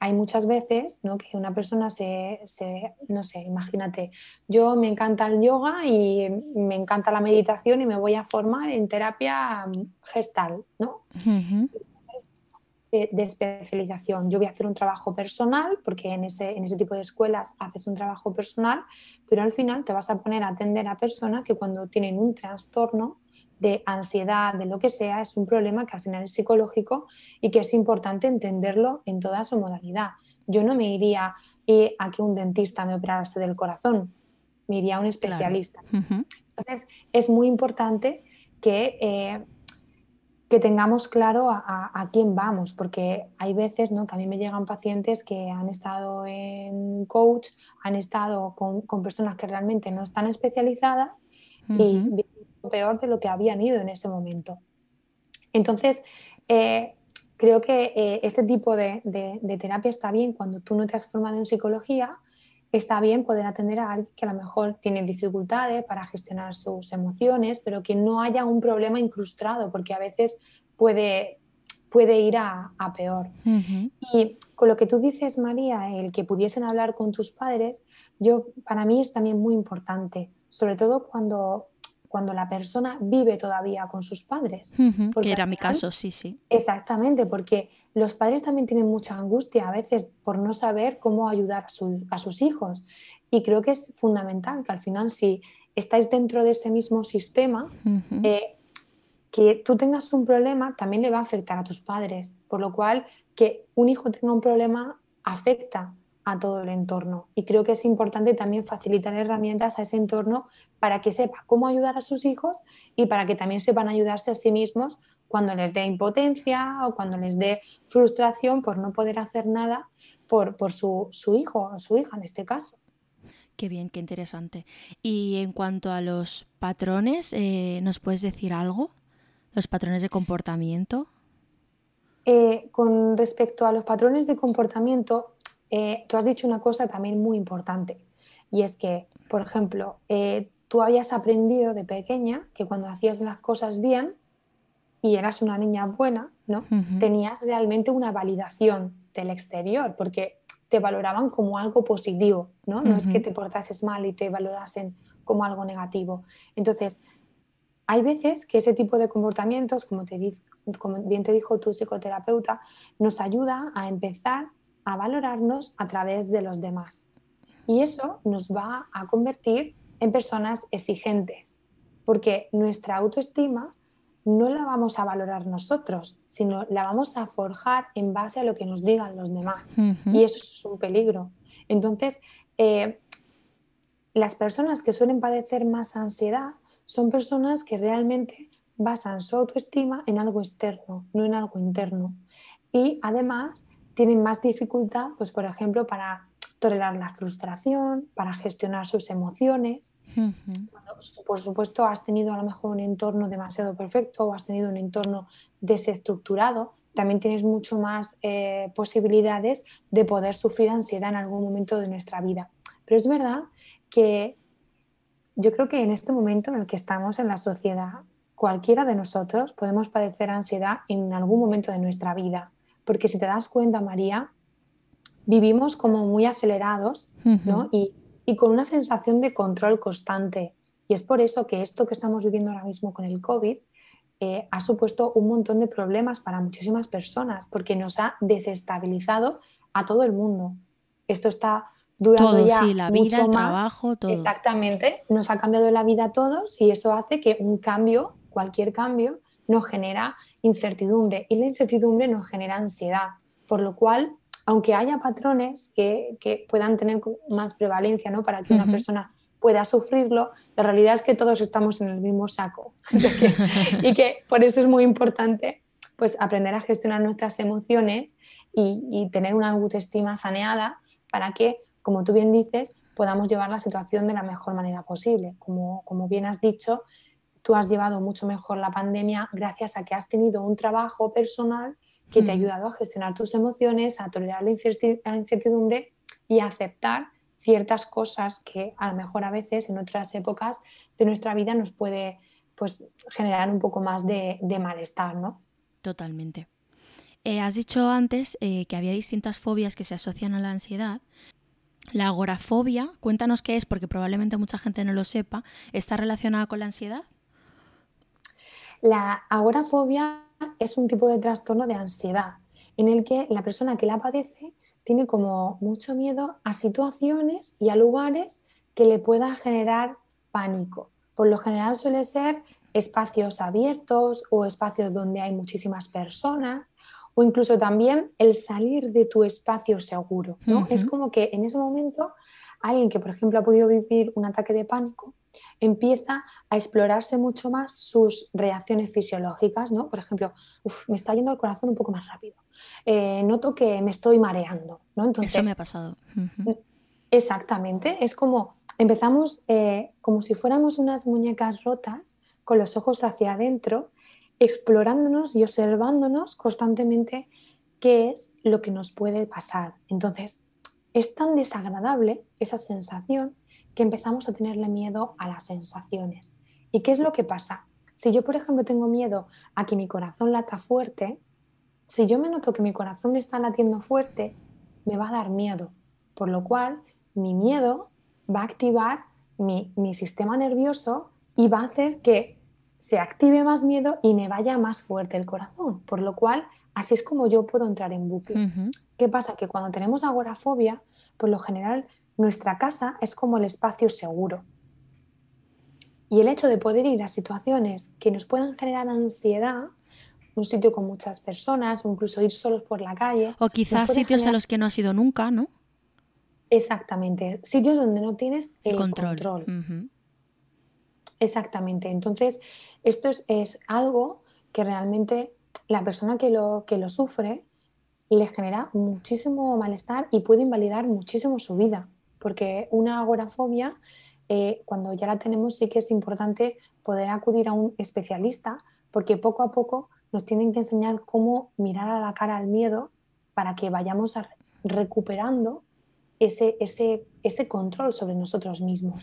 [SPEAKER 3] hay muchas veces ¿no? que una persona se, no sé, imagínate, yo me encanta el yoga y me encanta la meditación y me voy a formar en terapia gestal, ¿no? de, especialización. Yo voy a hacer un trabajo personal, porque en ese, en ese tipo de escuelas haces un trabajo personal, pero al final te vas a poner a atender a personas que cuando tienen un trastorno de ansiedad, de lo que sea, es un problema que al final es psicológico y que es importante entenderlo en toda su modalidad. Yo no me iría a que un dentista me operase del corazón, me iría a un especialista. Entonces, es muy importante que, eh, que tengamos claro a, quién vamos, porque hay veces ¿no? que a mí me llegan pacientes que han estado en coach, han estado con, personas que realmente no están especializadas y peor de lo que habían ido en ese momento. Entonces, eh, creo que eh, este tipo de, terapia está bien cuando tú no te has formado en psicología, está bien poder atender a alguien que a lo mejor tiene dificultades para gestionar sus emociones, pero que no haya un problema incrustado, porque a veces puede, puede ir a, peor. Y con lo que tú dices, María, el que pudiesen hablar con tus padres, yo, para mí es también muy importante, sobre todo cuando cuando la persona vive todavía con sus padres.
[SPEAKER 2] que era mi caso, sí, sí.
[SPEAKER 3] Exactamente, porque los padres también tienen mucha angustia a veces por no saber cómo ayudar a, sus hijos. Y creo que es fundamental que al final si estáis dentro de ese mismo sistema, eh, que tú tengas un problema también le va a afectar a tus padres. Por lo cual, que un hijo tenga un problema afecta a todo el entorno. Y creo que es importante también facilitar herramientas a ese entorno para que sepa cómo ayudar a sus hijos y para que también sepan ayudarse a sí mismos cuando les dé impotencia o cuando les dé frustración por no poder hacer nada por, por su, hijo o su hija en este caso.
[SPEAKER 2] Qué bien, qué interesante. Y en cuanto a los patrones, eh, ¿nos puedes decir algo? ¿Los patrones de comportamiento?
[SPEAKER 3] Eh, con respecto a los patrones de comportamiento, eh, tú has dicho una cosa también muy importante y es que, por ejemplo, eh, tú habías aprendido de pequeña que cuando hacías las cosas bien y eras una niña buena, ¿no? Tenías realmente una validación del exterior porque te valoraban como algo positivo, ¿no? No es que te portases mal y te valorasen como algo negativo. Entonces, hay veces que ese tipo de comportamientos, como, te, como bien te dijo tu psicoterapeuta, nos ayuda a empezar a valorarnos a través de los demás. Y eso nos va a convertir en personas exigentes, porque nuestra autoestima no la vamos a valorar nosotros, sino la vamos a forjar en base a lo que nos digan los demás. Y eso es un peligro. Entonces, eh, las personas que suelen padecer más ansiedad son personas que realmente basan su autoestima en algo externo, no en algo interno. Y además tienen más dificultad, pues por ejemplo, para tolerar la frustración, para gestionar sus emociones. por supuesto, has tenido a lo mejor un entorno demasiado perfecto o has tenido un entorno desestructurado, también tienes mucho más eh, posibilidades de poder sufrir ansiedad en algún momento de nuestra vida. Pero es verdad que yo creo que en este momento en el que estamos en la sociedad, cualquiera de nosotros podemos padecer ansiedad en algún momento de nuestra vida porque si te das cuenta, María, vivimos como muy acelerados y, con una sensación de control constante. Y es por eso que esto que estamos viviendo ahora mismo con el COVID eh, ha supuesto un montón de problemas para muchísimas personas, porque nos ha desestabilizado a todo el mundo. Esto está durando ya
[SPEAKER 2] sí, la vida, el trabajo, todo.
[SPEAKER 3] Exactamente, nos ha cambiado la vida a todos y eso hace que un cambio, cualquier cambio, nos genera incertidumbre y la incertidumbre nos genera ansiedad, por lo cual, aunque haya patrones que, puedan tener más prevalencia ¿no? para que una persona pueda sufrirlo, la realidad es que todos estamos en el mismo saco [LAUGHS] y que por eso es muy importante pues, aprender a gestionar nuestras emociones y, tener una autoestima saneada para que, como tú bien dices, podamos llevar la situación de la mejor manera posible. Como, como bien has dicho, tú has llevado mucho mejor la pandemia gracias a que has tenido un trabajo personal que te ha ayudado a gestionar tus emociones, a tolerar la incertidumbre y a aceptar ciertas cosas que a lo mejor a veces en otras épocas de nuestra vida nos puede pues, generar un poco más de, malestar, ¿no?
[SPEAKER 2] Totalmente. Eh, has dicho antes eh, que había distintas fobias que se asocian a la ansiedad. La agorafobia, cuéntanos qué es, porque probablemente mucha gente no lo sepa, ¿está relacionada con la ansiedad?
[SPEAKER 3] La agorafobia es un tipo de trastorno de ansiedad en el que la persona que la padece tiene como mucho miedo a situaciones y a lugares que le pueda generar pánico. Por lo general suele ser espacios abiertos o espacios donde hay muchísimas personas o incluso también el salir de tu espacio seguro. ¿no? Es como que en ese momento alguien que, por ejemplo, ha podido vivir un ataque de pánico, empieza a explorarse mucho más sus reacciones fisiológicas, ¿no? Por ejemplo, me está yendo el corazón un poco más rápido, eh, noto que me estoy mareando, ¿no?
[SPEAKER 2] Entonces, Eso me ha pasado.
[SPEAKER 3] Exactamente, es como empezamos eh, como si fuéramos unas muñecas rotas con los ojos hacia adentro, explorándonos y observándonos constantemente qué es lo que nos puede pasar. Entonces, es tan desagradable esa sensación que empezamos a tenerle miedo a las sensaciones. ¿Y qué es lo que pasa? Si yo, por ejemplo, tengo miedo a que mi corazón lata fuerte, si yo me noto que mi corazón está latiendo fuerte, me va a dar miedo, por lo cual mi miedo va a activar mi, mi sistema nervioso y va a hacer que se active más miedo y me vaya más fuerte el corazón, por lo cual así es como yo puedo entrar en bucle. ¿Qué pasa? Que cuando tenemos agorafobia, por lo general nuestra casa es como el espacio seguro. Y el hecho de poder ir a situaciones que nos puedan generar ansiedad, un sitio con muchas personas, o incluso ir solos por la calle.
[SPEAKER 2] O quizás sitios a los que no has ido nunca, ¿no?
[SPEAKER 3] Exactamente, sitios donde no tienes el control. Exactamente, entonces esto es, es, algo que realmente la persona que lo, que lo sufre le genera muchísimo malestar y puede invalidar muchísimo su vida porque una agorafobia, eh, cuando ya la tenemos, sí que es importante poder acudir a un especialista, porque poco a poco nos tienen que enseñar cómo mirar a la cara al miedo para que vayamos recuperando ese, ese, ese, control sobre nosotros mismos.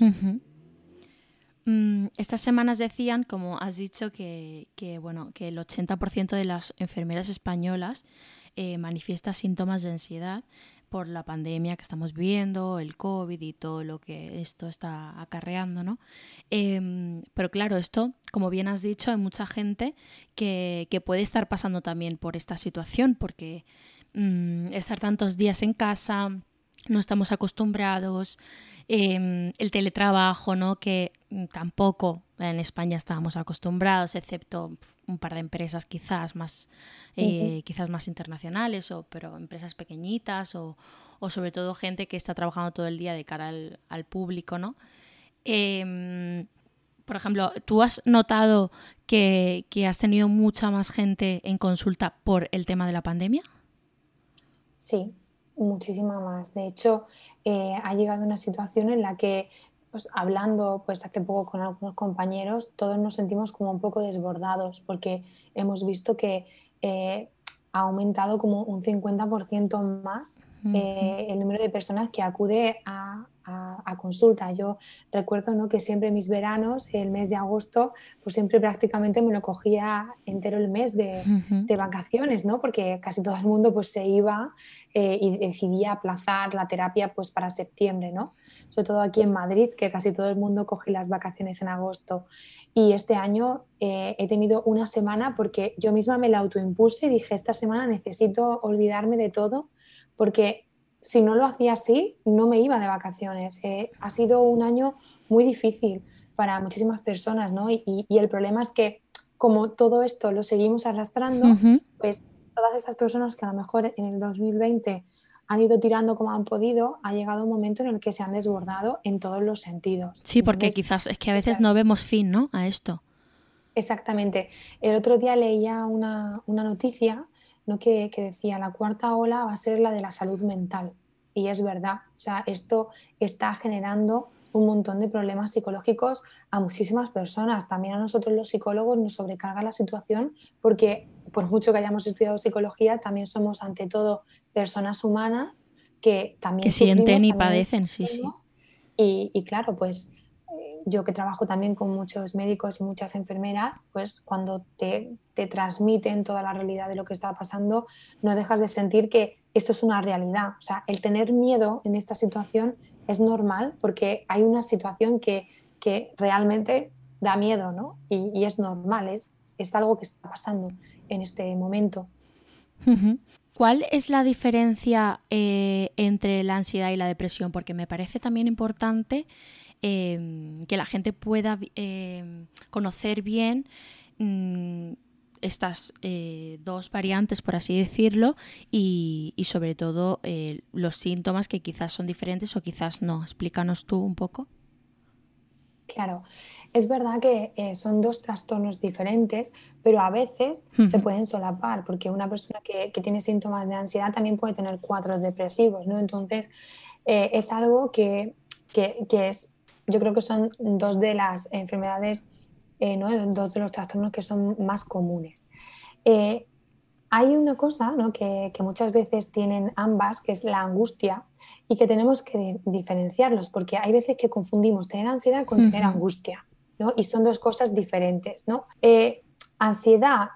[SPEAKER 2] Mm, estas semanas decían, como has dicho, que, bueno, que el 80% de las enfermeras españolas eh, manifiesta síntomas de ansiedad por la pandemia que estamos viviendo, el COVID y todo lo que esto está acarreando, ¿no? Em, pero claro, esto, como bien has dicho, hay mucha gente que, puede estar pasando también por esta situación, porque mm, estar tantos días en casa, no estamos acostumbrados, em, el teletrabajo, ¿no? que tampoco en España estábamos acostumbrados, excepto un par de empresas quizás más, eh, quizás más internacionales, o, pero empresas pequeñitas o, sobre todo gente que está trabajando todo el día de cara al, público. ¿no? Em, por ejemplo, ¿tú has notado que, que has tenido mucha más gente en consulta por el tema de la pandemia?
[SPEAKER 3] Sí, muchísima más. De hecho, eh, ha llegado una situación en la que, pues, hablando pues, hace poco con algunos compañeros, todos nos sentimos como un poco desbordados porque hemos visto que eh, ha aumentado como un 50% más eh, el número de personas que acude a, consulta. Yo recuerdo ¿no? que siempre mis veranos, el mes de agosto, pues siempre prácticamente me lo cogía entero el mes de, de vacaciones, ¿no? porque casi todo el mundo pues, se iba eh, y decidía aplazar la terapia pues, para septiembre, ¿no? Sobre todo aquí en Madrid, que casi todo el mundo coge las vacaciones en agosto. Y este año eh, he tenido una semana porque yo misma me la autoimpuse y dije, esta semana necesito olvidarme de todo porque si no lo hacía así, no me iba de vacaciones. Eh, ha sido un año muy difícil para muchísimas personas, ¿no? Y, el problema es que como todo esto lo seguimos arrastrando, pues todas esas personas que a lo mejor en el 2020 han ido tirando como han podido, ha llegado un momento en el que se han desbordado en todos los sentidos.
[SPEAKER 2] Sí, porque quizás es que a veces no vemos fin, ¿no? A esto.
[SPEAKER 3] Exactamente. El otro día leía una, una noticia ¿no? que, decía la cuarta ola va a ser la de la salud mental. Y es verdad, o sea, esto está generando un montón de problemas psicológicos a muchísimas personas. También a nosotros los psicólogos nos sobrecarga la situación porque por mucho que hayamos estudiado psicología, también somos ante todo personas humanas que también...
[SPEAKER 2] Que sienten y padecen, sí, sí.
[SPEAKER 3] Y, claro, pues eh, yo que trabajo también con muchos médicos y muchas enfermeras, pues cuando te, te, transmiten toda la realidad de lo que está pasando, no dejas de sentir que esto es una realidad. O sea, el tener miedo en esta situación es normal porque hay una situación que, que realmente da miedo, ¿no? Y, es normal, es, es algo que está pasando en este momento.
[SPEAKER 2] ¿Cuál es la diferencia eh, entre la ansiedad y la depresión? Porque me parece también importante em, que la gente pueda em, conocer bien mm, estas eh, dos variantes, por así decirlo, y, y sobre todo eh, los síntomas que quizás son diferentes o quizás no. Explícanos tú un poco.
[SPEAKER 3] Claro, es verdad que eh, son dos trastornos diferentes, pero a veces se pueden solapar, porque una persona que, tiene síntomas de ansiedad también puede tener cuadros depresivos, ¿no? Entonces, eh, es algo que, es, yo creo que son dos de las enfermedades, eh, ¿no? Dos de los trastornos que son más comunes. hay una cosa ¿no? que, que muchas veces tienen ambas, que es la angustia, y que tenemos que diferenciarlos, porque hay veces que confundimos tener ansiedad con tener angustia. Y son dos cosas diferentes, ¿no? Eh, ansiedad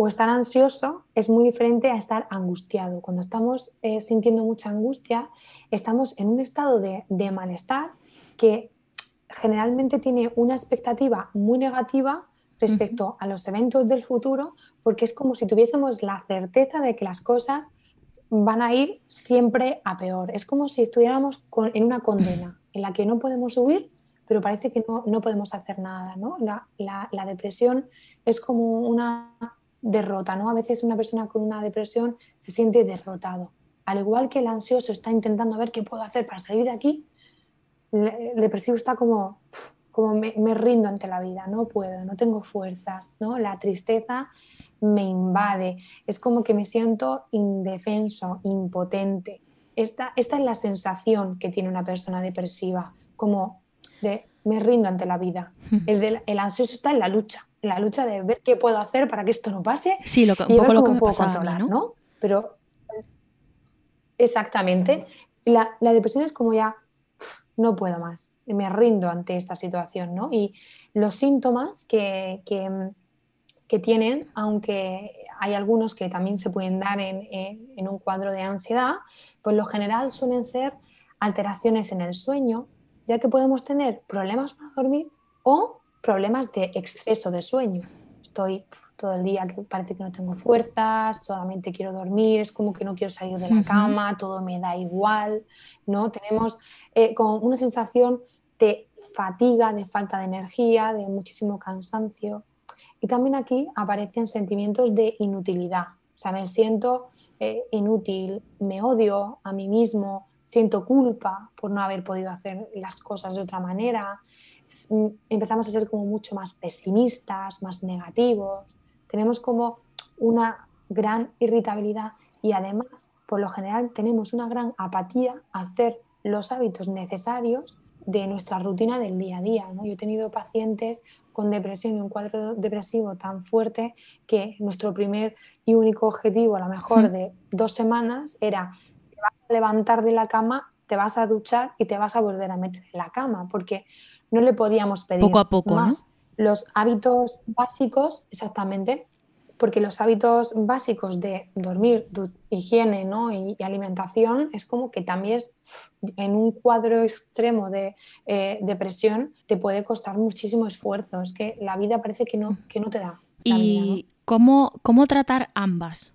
[SPEAKER 3] o estar ansioso es muy diferente a estar angustiado. Cuando estamos eh, sintiendo mucha angustia, estamos en un estado de, malestar que generalmente tiene una expectativa muy negativa respecto a los eventos del futuro, porque es como si tuviésemos la certeza de que las cosas van a ir siempre a peor. Es como si estuviéramos en una condena en la que no podemos huir pero parece que no, podemos hacer nada. ¿no? La, depresión es como una derrota. ¿no? A veces una persona con una depresión se siente derrotado. Al igual que el ansioso está intentando ver qué puedo hacer para salir de aquí, el depresivo está como, como me, rindo ante la vida, no puedo, no tengo fuerzas, ¿no? La tristeza me invade, es como que me siento indefenso, impotente. Esta, esta es la sensación que tiene una persona depresiva, como de me rindo ante la vida. El, el ansioso está en la lucha, en la lucha de ver qué puedo hacer para que esto no pase.
[SPEAKER 2] Sí, lo un poco lo que me puedo controlar,
[SPEAKER 3] ¿no? Pero exactamente. La, la, depresión es como ya no puedo más, me rindo ante esta situación, ¿no? Y los síntomas que, que, que tienen, aunque hay algunos que también se pueden dar en, en un cuadro de ansiedad, pues lo general suelen ser alteraciones en el sueño, ya que podemos tener problemas para dormir o problemas de exceso de sueño. Estoy todo el día que parece que no tengo fuerzas, solamente quiero dormir, es como que no quiero salir de la cama, todo me da igual, ¿no? Tenemos eh, como una sensación de fatiga, de falta de energía, de muchísimo cansancio. Y también aquí aparecen sentimientos de inutilidad. O sea, me siento eh, inútil, me odio a mí mismo, siento culpa por no haber podido hacer las cosas de otra manera, mm, empezamos a ser como mucho más pesimistas, más negativos, tenemos como una gran irritabilidad y además, por lo general, tenemos una gran apatía a hacer los hábitos necesarios de nuestra rutina del día a día. ¿no? Yo he tenido pacientes con depresión y un cuadro depresivo tan fuerte que nuestro primer y único objetivo, a lo mejor de dos semanas, era levantar de la cama, te vas a duchar y te vas a volver a meter en la cama, porque no le podíamos pedir
[SPEAKER 2] poco a poco,
[SPEAKER 3] más. Los hábitos básicos, exactamente, porque los hábitos básicos de dormir, higiene ¿no? y, alimentación es como que también en un cuadro extremo de eh, depresión te puede costar muchísimo esfuerzo. Es que la vida parece que no, que no te da.
[SPEAKER 2] ¿Y ¿cómo, cómo tratar ambas?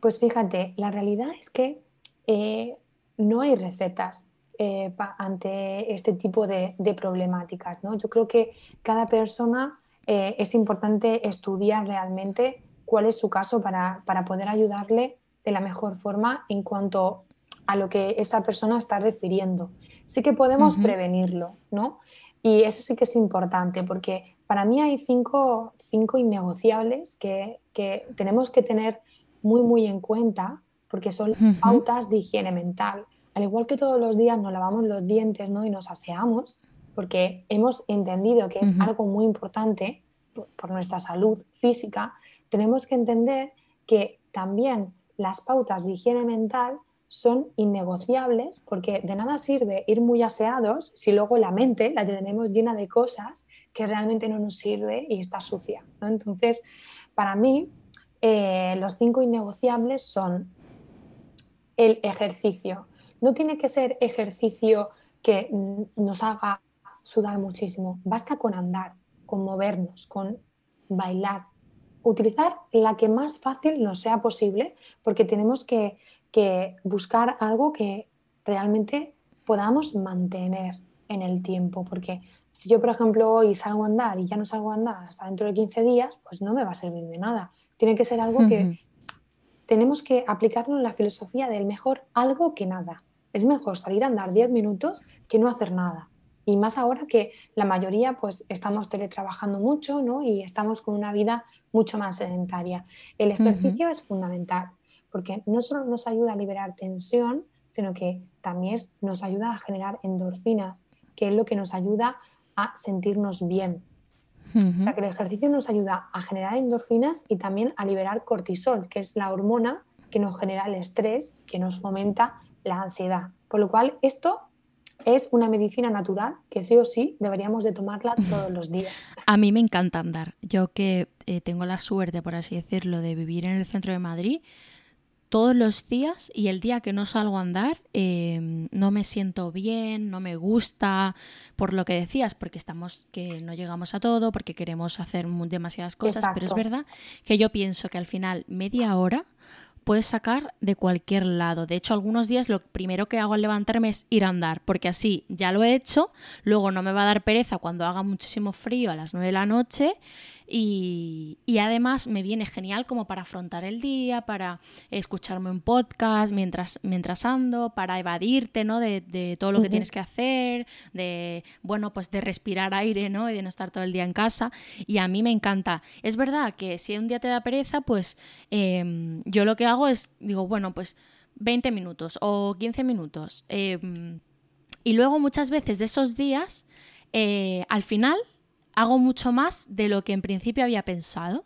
[SPEAKER 3] Pues fíjate, la realidad es que eh, no hay recetas eh, ante este tipo de, problemáticas. ¿no? Yo creo que cada persona eh, es importante estudiar realmente cuál es su caso para, poder ayudarle de la mejor forma en cuanto a lo que esa persona está refiriendo. Sí que podemos prevenirlo, ¿no? Y eso sí que es importante porque para mí hay cinco, cinco innegociables que, que tenemos que tener muy, muy en cuenta porque son pautas de higiene mental. Al igual que todos los días nos lavamos los dientes ¿no? y nos aseamos, porque hemos entendido que es algo muy importante por, nuestra salud física, tenemos que entender que también las pautas de higiene mental son innegociables porque de nada sirve ir muy aseados si luego la mente la tenemos llena de cosas que realmente no nos sirve y está sucia. Entonces, para mí, eh, los cinco innegociables son el ejercicio. No tiene que ser ejercicio que nos haga sudar muchísimo. Basta con andar, con movernos, con bailar. Utilizar la que más fácil nos sea posible porque tenemos que que buscar algo que realmente podamos mantener en el tiempo, porque si yo, por ejemplo, hoy salgo a andar y ya no salgo a andar hasta dentro de 15 días, pues no me va a servir de nada. Tiene que ser algo que tenemos que aplicarlo en la filosofía del mejor algo que nada. Es mejor salir a andar 10 minutos que no hacer nada. Y más ahora que la mayoría pues estamos teletrabajando mucho ¿no? y estamos con una vida mucho más sedentaria. El ejercicio es fundamental porque no solo nos ayuda a liberar tensión, sino que también nos ayuda a generar endorfinas, que es lo que nos ayuda a sentirnos bien. O sea, que el ejercicio nos ayuda a generar endorfinas y también a liberar cortisol, que es la hormona que nos genera el estrés, que nos fomenta la ansiedad. Por lo cual, esto es una medicina natural que sí o sí deberíamos de tomarla todos los días.
[SPEAKER 2] A mí me encanta andar. Yo que eh, tengo la suerte, por así decirlo, de vivir en el centro de Madrid, todos los días y el día que no salgo a andar em, no me siento bien, no me gusta, por lo que decías, porque estamos que no llegamos a todo, porque queremos hacer demasiadas cosas, pero es verdad que yo pienso que al final media hora puedes sacar de cualquier lado. De hecho, algunos días lo primero que hago al levantarme es ir a andar, porque así ya lo he hecho, luego no me va a dar pereza cuando haga muchísimo frío a las 9 de la noche y, además me viene genial como para afrontar el día, para escucharme un podcast mientras, mientras ando, para evadirte ¿no? de, todo lo que tienes que hacer, de bueno, pues de respirar aire ¿no? y de no estar todo el día en casa. Y a mí me encanta. Es verdad que si un día te da pereza, pues em, yo lo que hago es, digo, bueno, pues 20 minutos o 15 minutos. Em, y luego muchas veces de esos días, eh, al final hago mucho más de lo que en principio había pensado.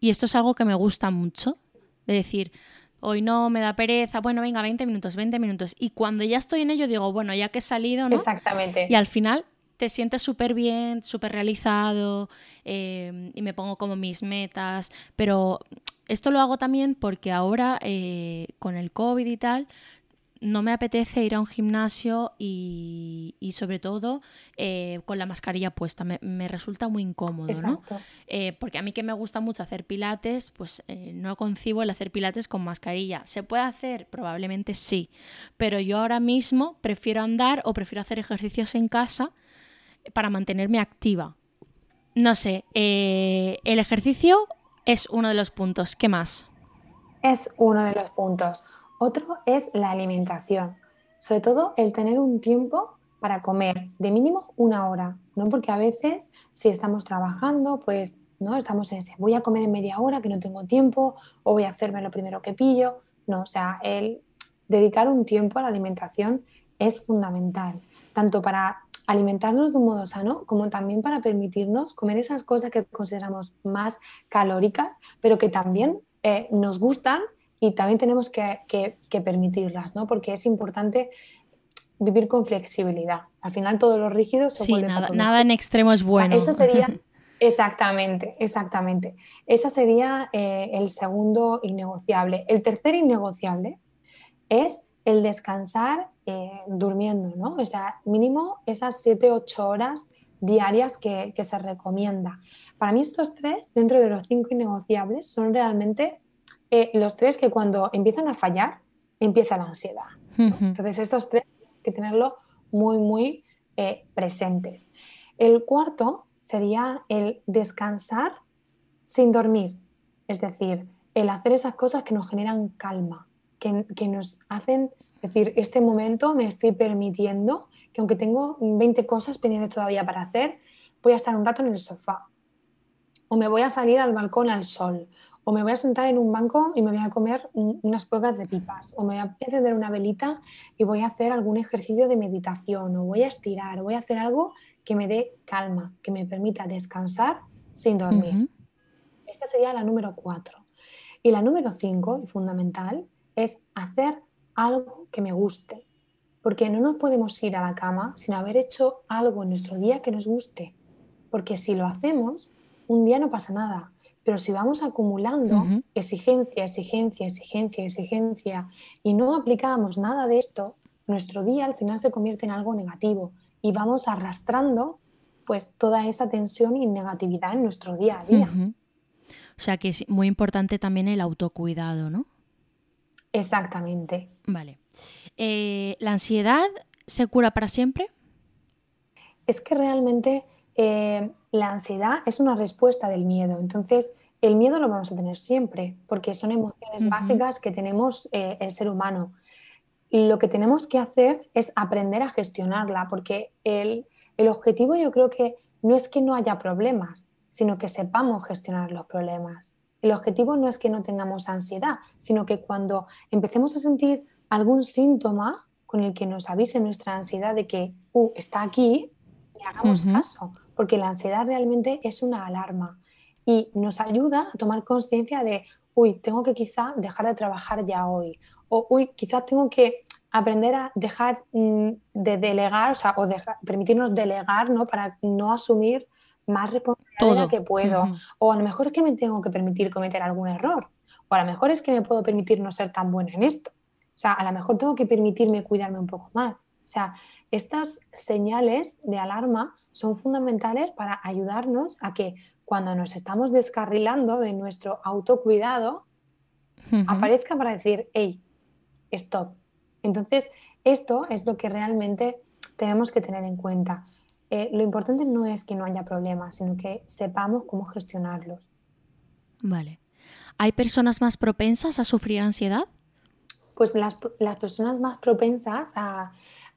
[SPEAKER 2] Y esto es algo que me gusta mucho, de decir, hoy no me da pereza, bueno, venga, 20 minutos, 20 minutos. Y cuando ya estoy en ello, digo, bueno, ya que he salido, ¿no?
[SPEAKER 3] Exactamente.
[SPEAKER 2] Y al final te sientes súper bien, súper realizado eh, y me pongo como mis metas, pero esto lo hago también porque ahora eh, con el COVID y tal, no me apetece ir a un gimnasio y, sobre todo eh, con la mascarilla puesta. Me, resulta muy incómodo, ¿no? Eh, porque a mí que me gusta mucho hacer pilates, pues eh, no concibo el hacer pilates con mascarilla. ¿Se puede hacer? Probablemente sí. Pero yo ahora mismo prefiero andar o prefiero hacer ejercicios en casa para mantenerme activa. No sé, el ejercicio es uno de los puntos. ¿Qué más?
[SPEAKER 3] Es uno de los puntos. Otro es la alimentación, sobre todo el tener un tiempo para comer, de mínimo una hora, ¿no? Porque a veces si estamos trabajando, pues no estamos en ese, voy a comer en media hora que no tengo tiempo o voy a hacerme lo primero que pillo, no, o sea, el dedicar un tiempo a la alimentación es fundamental, tanto para alimentarnos de un modo sano como también para permitirnos comer esas cosas que consideramos más calóricas, pero que también eh, nos gustan y también tenemos que, permitirlas, ¿no? Porque es importante vivir con flexibilidad. Al final todo lo rígido se
[SPEAKER 2] sí, nada, nada en extremo es bueno.
[SPEAKER 3] Esa sería, [LAUGHS] exactamente, exactamente. Esa sería eh, el segundo innegociable. El tercer innegociable es el descansar eh, durmiendo, ¿no? O sea, mínimo esas 7-8 horas diarias que, que, se recomienda. Para mí estos tres, dentro de los cinco innegociables, son realmente eh, los tres que cuando empiezan a fallar, empieza la ansiedad. Entonces, estos tres hay que tenerlo muy, muy eh, presentes. El cuarto sería el descansar sin dormir, es decir, el hacer esas cosas que nos generan calma, que, que nos hacen decir, este momento me estoy permitiendo que aunque tengo 20 cosas pendientes todavía para hacer, voy a estar un rato en el sofá, o me voy a salir al balcón al sol, o me voy a sentar en un banco y me voy a comer unas pocas de pipas, o me voy a encender una velita y voy a hacer algún ejercicio de meditación, o voy a estirar, o voy a hacer algo que me dé calma, que me permita descansar sin dormir. Esta sería la número cuatro. Y la número cinco, y fundamental, es hacer algo que me guste. Porque no nos podemos ir a la cama sin haber hecho algo en nuestro día que nos guste. Porque si lo hacemos, un día no pasa nada. Pero si vamos acumulando exigencia, exigencia, exigencia, exigencia y no aplicamos nada de esto, nuestro día al final se convierte en algo negativo y vamos arrastrando pues toda esa tensión y negatividad en nuestro día a día.
[SPEAKER 2] O sea que es muy importante también el autocuidado, ¿no?
[SPEAKER 3] Exactamente.
[SPEAKER 2] Vale. Eh, ¿La ansiedad se cura para siempre?
[SPEAKER 3] Es que realmente eh, la ansiedad es una respuesta del miedo. Entonces, el miedo lo vamos a tener siempre, porque son emociones básicas que tenemos eh, el ser humano. Lo que tenemos que hacer es aprender a gestionarla, porque el, el objetivo yo creo que no es que no haya problemas, sino que sepamos gestionar los problemas. El objetivo no es que no tengamos ansiedad, sino que cuando empecemos a sentir algún síntoma con el que nos avise nuestra ansiedad de que uh, está aquí, le hagamos caso, porque la ansiedad realmente es una alarma y nos ayuda a tomar conciencia de, uy, tengo que quizá dejar de trabajar ya hoy, o uy, quizás tengo que aprender a dejar mm, de delegar, o sea, o permitirnos delegar, ¿no? Para no asumir más responsabilidad que puedo. O a lo mejor es que me tengo que permitir cometer algún error. O a lo mejor es que me puedo permitir no ser tan buena en esto. O sea, a lo mejor tengo que permitirme cuidarme un poco más. O sea, estas señales de alarma son fundamentales para ayudarnos a que cuando nos estamos descarrilando de nuestro autocuidado, aparezca para decir, hey, stop. Entonces, esto es lo que realmente tenemos que tener en cuenta. Eh, lo importante no es que no haya problemas, sino que sepamos cómo gestionarlos.
[SPEAKER 2] Vale. ¿Hay personas más propensas a sufrir ansiedad?
[SPEAKER 3] Pues las, personas más propensas a,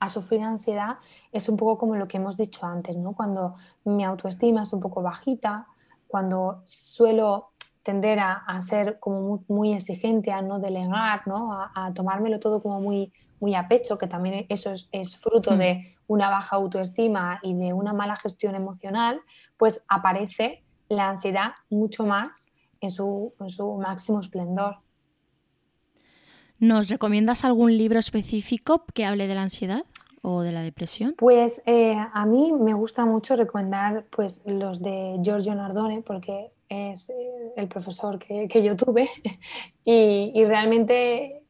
[SPEAKER 3] sufrir ansiedad es un poco como lo que hemos dicho antes, ¿no? Cuando mi autoestima es un poco bajita, cuando suelo tender a, ser como muy, exigente, a no delegar, ¿no? A, tomármelo todo como muy, muy a pecho, que también eso es, fruto de mm. una baja autoestima y de una mala gestión emocional, pues aparece la ansiedad mucho más en su, máximo esplendor.
[SPEAKER 2] ¿Nos recomiendas algún libro específico que hable de la ansiedad o de la depresión?
[SPEAKER 3] Pues eh, a mí me gusta mucho recomendar pues, los de Giorgio Nardone porque es eh, el profesor que, yo tuve [LAUGHS] y, y, realmente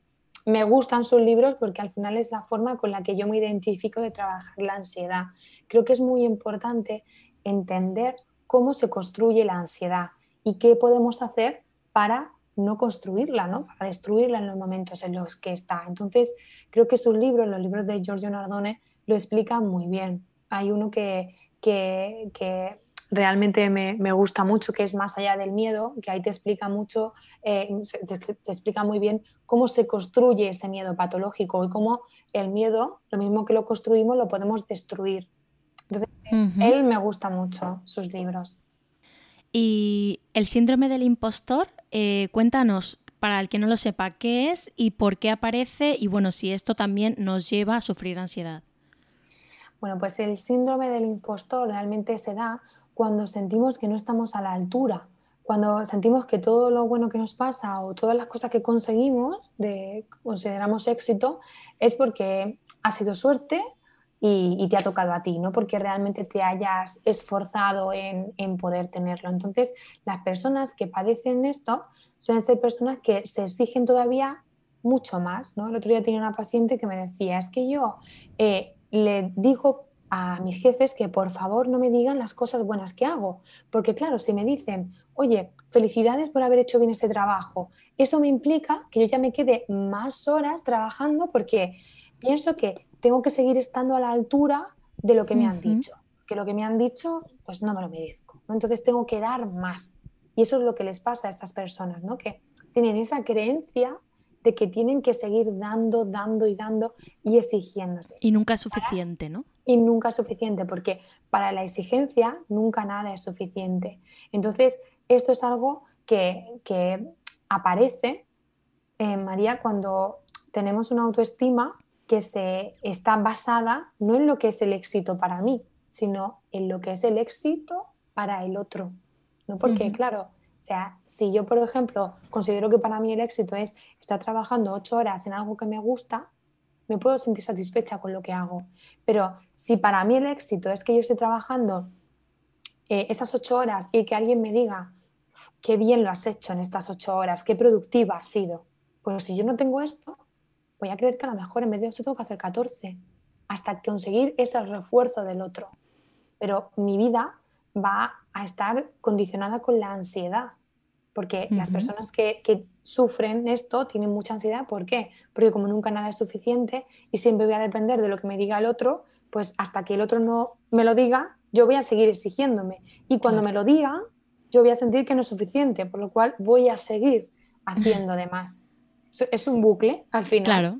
[SPEAKER 3] me gustan sus libros porque al final es la forma con la que yo me identifico de trabajar la ansiedad. Creo que es muy importante entender cómo se construye la ansiedad y qué podemos hacer para no construirla, ¿no? para destruirla en los momentos en los que está. Entonces, creo que sus libros, los libros de Giorgio Nardone, lo explican muy bien. Hay uno que, que, que realmente me, me, gusta mucho, que es más allá del miedo, que ahí te explica mucho, eh, te, explica muy bien cómo se construye ese miedo patológico y cómo el miedo, lo mismo que lo construimos, lo podemos destruir. Entonces, él me gusta mucho, sus libros.
[SPEAKER 2] Y el síndrome del impostor, eh, cuéntanos, para el que no lo sepa, qué es y por qué aparece y bueno, si esto también nos lleva a sufrir ansiedad.
[SPEAKER 3] Bueno, pues el síndrome del impostor realmente se da cuando sentimos que no estamos a la altura, cuando sentimos que todo lo bueno que nos pasa o todas las cosas que conseguimos, de, consideramos éxito, es porque ha sido suerte y, te ha tocado a ti, no porque realmente te hayas esforzado en, en, poder tenerlo. Entonces, las personas que padecen esto suelen ser personas que se exigen todavía mucho más. ¿no? El otro día tenía una paciente que me decía, es que yo eh, le digo a mis jefes que por favor no me digan las cosas buenas que hago, porque claro, si me dicen, oye, felicidades por haber hecho bien este trabajo, eso me implica que yo ya me quede más horas trabajando porque pienso que tengo que seguir estando a la altura de lo que me han dicho, que lo que me han dicho pues no me lo merezco, entonces tengo que dar más. Y eso es lo que les pasa a estas personas, ¿no? que tienen esa creencia de que tienen que seguir dando, dando y dando y exigiéndose.
[SPEAKER 2] Y nunca es suficiente, ¿no?
[SPEAKER 3] y nunca es suficiente, porque para la exigencia nunca nada es suficiente. Entonces, esto es algo que, aparece, en María, cuando tenemos una autoestima que se está basada no en lo que es el éxito para mí, sino en lo que es el éxito para el otro. ¿no? Porque, claro, sea, si yo, por ejemplo, considero que para mí el éxito es estar trabajando ocho horas en algo que me gusta, me puedo sentir satisfecha con lo que hago. Pero si para mí el éxito es que yo esté trabajando eh, esas ocho horas y que alguien me diga, qué bien lo has hecho en estas ocho horas, qué productiva has sido, pues si yo no tengo esto, voy a creer que a lo mejor en vez de 8 tengo que hacer 14, hasta conseguir ese refuerzo del otro. Pero mi vida va a estar condicionada con la ansiedad, porque las personas que, que, sufren esto tienen mucha ansiedad. ¿Por qué? Porque como nunca nada es suficiente y siempre voy a depender de lo que me diga el otro, pues hasta que el otro no me lo diga, yo voy a seguir exigiéndome. Y cuando me lo diga, yo voy a sentir que no es suficiente, por lo cual voy a seguir haciendo de más. Es un bucle al final.
[SPEAKER 2] Claro,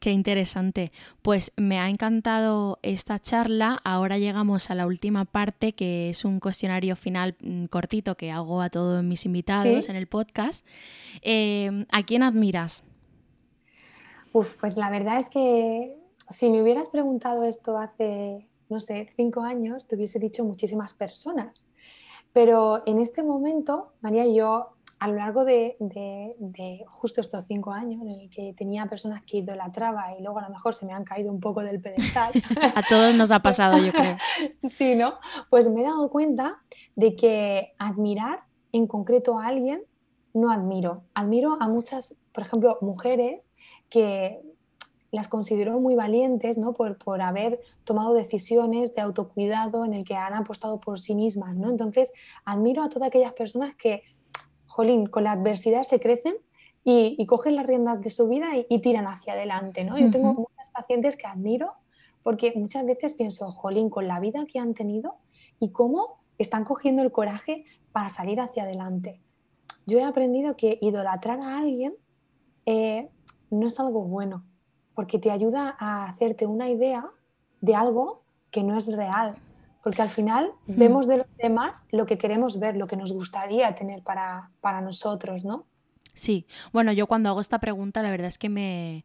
[SPEAKER 2] Qué interesante. Pues me ha encantado esta charla. Ahora llegamos a la última parte, que es un cuestionario final mm, cortito que hago a todos mis invitados en el podcast. Em, ¿A quién admiras?
[SPEAKER 3] Uf, pues la verdad es que si me hubieras preguntado esto hace, no sé, cinco años, te hubiese dicho muchísimas personas. Pero en este momento, María, yo a lo largo de, justo estos cinco años en el que tenía personas que idolatraba y luego a lo mejor se me han caído un poco del pedestal. [LAUGHS]
[SPEAKER 2] a todos nos ha pasado, yo creo. [LAUGHS]
[SPEAKER 3] sí, ¿no? Pues me he dado cuenta de que admirar en concreto a alguien no admiro. Admiro a muchas, por ejemplo, mujeres que las considero muy valientes ¿no? por, por, haber tomado decisiones de autocuidado en el que han apostado por sí mismas. ¿no? Entonces, admiro a todas aquellas personas que jolín, con la adversidad se crecen y, cogen las riendas de su vida y, tiran hacia adelante, ¿no? Yo tengo muchas pacientes que admiro porque muchas veces pienso, jolín, con la vida que han tenido y cómo están cogiendo el coraje para salir hacia adelante. Yo he aprendido que idolatrar a alguien eh, no es algo bueno, porque te ayuda a hacerte una idea de algo que no es real, porque al final vemos de los demás lo que queremos ver, lo que nos gustaría tener para, para nosotros, ¿no?
[SPEAKER 2] Sí, bueno, yo cuando hago esta pregunta la verdad es que me,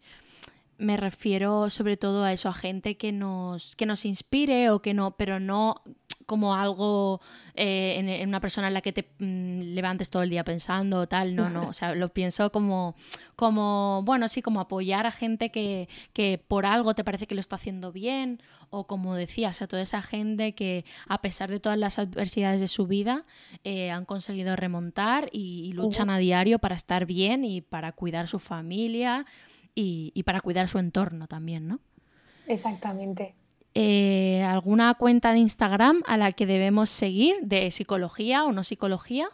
[SPEAKER 2] me refiero sobre todo a eso, a gente que nos, que nos inspire o que no, pero no como algo eh, en, una persona en la que te mm, levantes todo el día pensando o tal, no, no, o sea, lo pienso como, como, bueno, sí, como apoyar a gente que, que por algo te parece que lo está haciendo bien o como decías, a toda esa gente que a pesar de todas las adversidades de su vida eh, han conseguido remontar y, luchan a diario para estar bien y para cuidar su familia y, y para cuidar su entorno también, ¿no?
[SPEAKER 3] Exactamente.
[SPEAKER 2] Eh, ¿alguna cuenta de Instagram a la que debemos seguir de psicología o no psicología?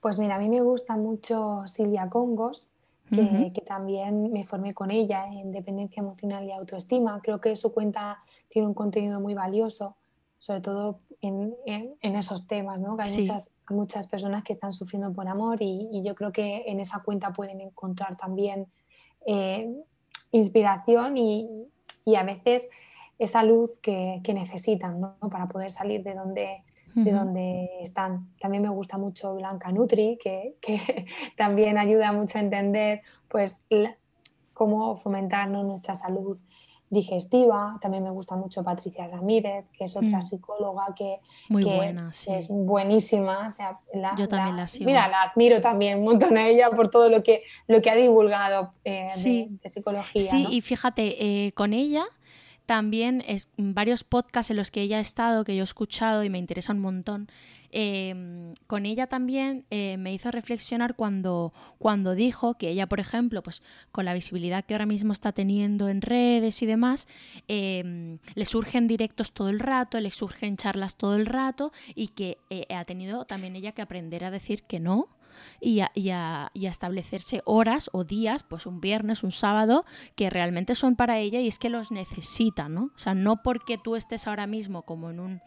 [SPEAKER 3] Pues mira, a mí me gusta mucho Silvia Congos, que, también me formé con ella en dependencia emocional y autoestima. Creo que su cuenta tiene un contenido muy valioso, sobre todo en, esos temas, ¿no? que hay muchas, muchas, personas que están sufriendo por amor y, yo creo que en esa cuenta pueden encontrar también eh, inspiración y, y a veces esa luz que, necesitan ¿no? para poder salir de donde, de donde están. También me gusta mucho Blanca Nutri, que, [LAUGHS] también ayuda mucho a entender pues, cómo fomentar nuestra salud digestiva. También me gusta mucho Patricia Ramírez, que es otra mm. psicóloga que, es buenísima.
[SPEAKER 2] Yo también la, sigo.
[SPEAKER 3] Mira, la admiro también un montón a ella por todo lo que, lo que ha divulgado eh, de, psicología.
[SPEAKER 2] Sí, y fíjate, eh, con ella también es, varios podcasts en los que ella ha estado, que yo he escuchado y me interesa un montón, em, con ella también eh, me hizo reflexionar cuando, cuando dijo que ella, por ejemplo, pues con la visibilidad que ahora mismo está teniendo en redes y demás, em, le surgen directos todo el rato, le surgen charlas todo el rato y que eh, ha tenido también ella que aprender a decir que no y a, establecerse horas o días, pues un viernes, un sábado, que realmente son para ella y es que los necesita, ¿no? O sea, no porque tú estés ahora mismo como en un,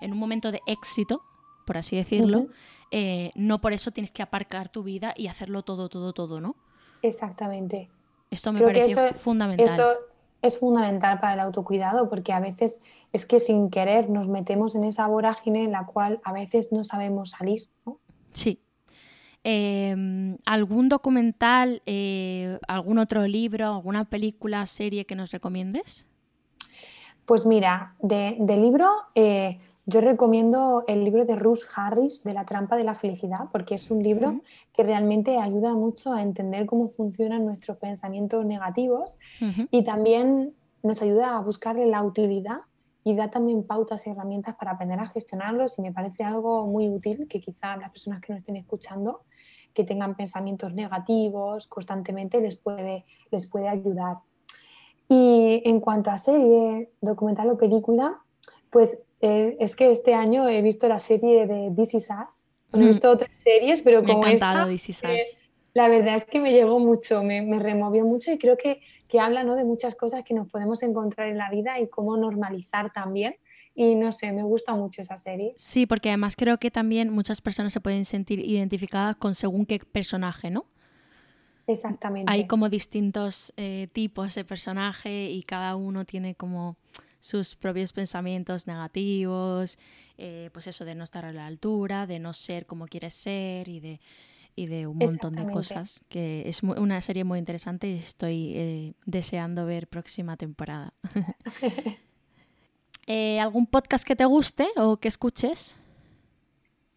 [SPEAKER 2] en un momento de éxito, por así decirlo, eh, no por eso tienes que aparcar tu vida y hacerlo todo, todo, todo, ¿no?
[SPEAKER 3] Exactamente.
[SPEAKER 2] Esto me parece fundamental.
[SPEAKER 3] Esto es fundamental para el autocuidado porque a veces es que sin querer nos metemos en esa vorágine en la cual a veces no sabemos salir, ¿no?
[SPEAKER 2] Sí, Em, ¿Algún documental, eh, algún otro libro, alguna película, serie que nos recomiendes?
[SPEAKER 3] Pues mira, de, libro, eh, yo recomiendo el libro de Ruth Harris, de La trampa de la felicidad, porque es un libro que realmente ayuda mucho a entender cómo funcionan nuestros pensamientos negativos y también nos ayuda a buscarle la utilidad y da también pautas y herramientas para aprender a gestionarlos y me parece algo muy útil que quizá las personas que nos estén escuchando que tengan pensamientos negativos constantemente les puede, les puede ayudar. Y en cuanto a serie, documental o película, pues eh, es que este año he visto la serie de This Is Us. he mm. visto otras series, pero como esta, eh, la verdad es que me llegó mucho, me, me removió mucho y creo que, que habla ¿no? de muchas cosas que nos podemos encontrar en la vida y cómo normalizar también. Y no sé, me gusta mucho esa serie.
[SPEAKER 2] Sí, porque además creo que también muchas personas se pueden sentir identificadas con según qué personaje, ¿no?
[SPEAKER 3] Exactamente.
[SPEAKER 2] Hay como distintos eh, tipos de personaje y cada uno tiene como sus propios pensamientos negativos, eh, pues eso de no estar a la altura, de no ser como quieres ser y de, y de un montón de cosas, que es una serie muy interesante y estoy eh, deseando ver próxima temporada. [LAUGHS] ¿Algún podcast que te guste o que escuches?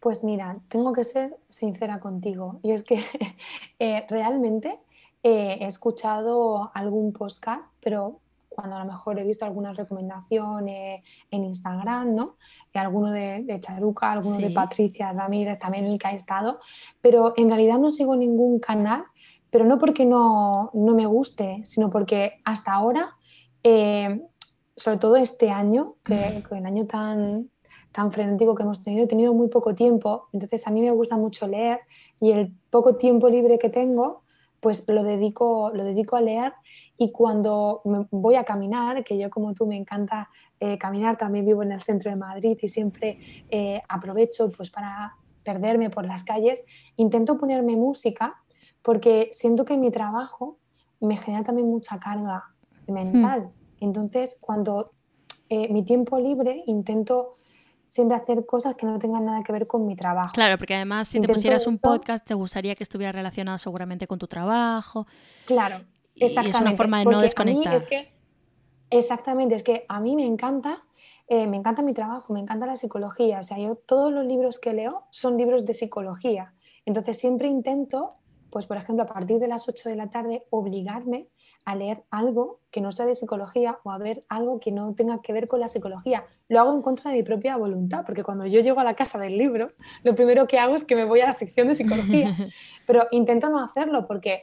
[SPEAKER 3] Pues mira, tengo que ser sincera contigo. Y es que [LAUGHS] eh, realmente eh, he escuchado algún podcast, pero cuando a lo mejor he visto algunas recomendaciones en Instagram, ¿no? De alguno de, Charuca, alguno de Patricia Ramírez, también el que ha estado, pero en realidad no sigo ningún canal, pero no porque no, me guste, sino porque hasta ahora, eh, sobre todo este año, que, que el año tan, tan frenético que hemos tenido, he tenido muy poco tiempo, entonces a mí me gusta mucho leer y el poco tiempo libre que tengo, pues lo dedico, lo dedico a leer y cuando voy a caminar, que yo como tú me encanta eh, caminar, también vivo en el centro de Madrid y siempre eh, aprovecho pues para perderme por las calles, intento ponerme música porque siento que mi trabajo me genera también mucha carga mental. Hmm. Entonces, cuando eh, mi tiempo libre intento siempre hacer cosas que no tengan nada que ver con mi trabajo.
[SPEAKER 2] Claro, porque además si te pusieras un podcast te gustaría que estuviera relacionado seguramente con tu trabajo.
[SPEAKER 3] Claro, exactamente.
[SPEAKER 2] es una forma de no desconectar.
[SPEAKER 3] Es que, exactamente, es que a mí me encanta, eh, me encanta mi trabajo, me encanta la psicología. O sea, yo todos los libros que leo son libros de psicología. Entonces siempre intento, pues por ejemplo, a partir de las 8 de la tarde, obligarme a leer algo que no sea de psicología o a ver algo que no tenga que ver con la psicología. Lo hago en contra de mi propia voluntad, porque cuando yo llego a la casa del libro, lo primero que hago es que me voy a la sección de psicología. [LAUGHS] Pero intento no hacerlo porque,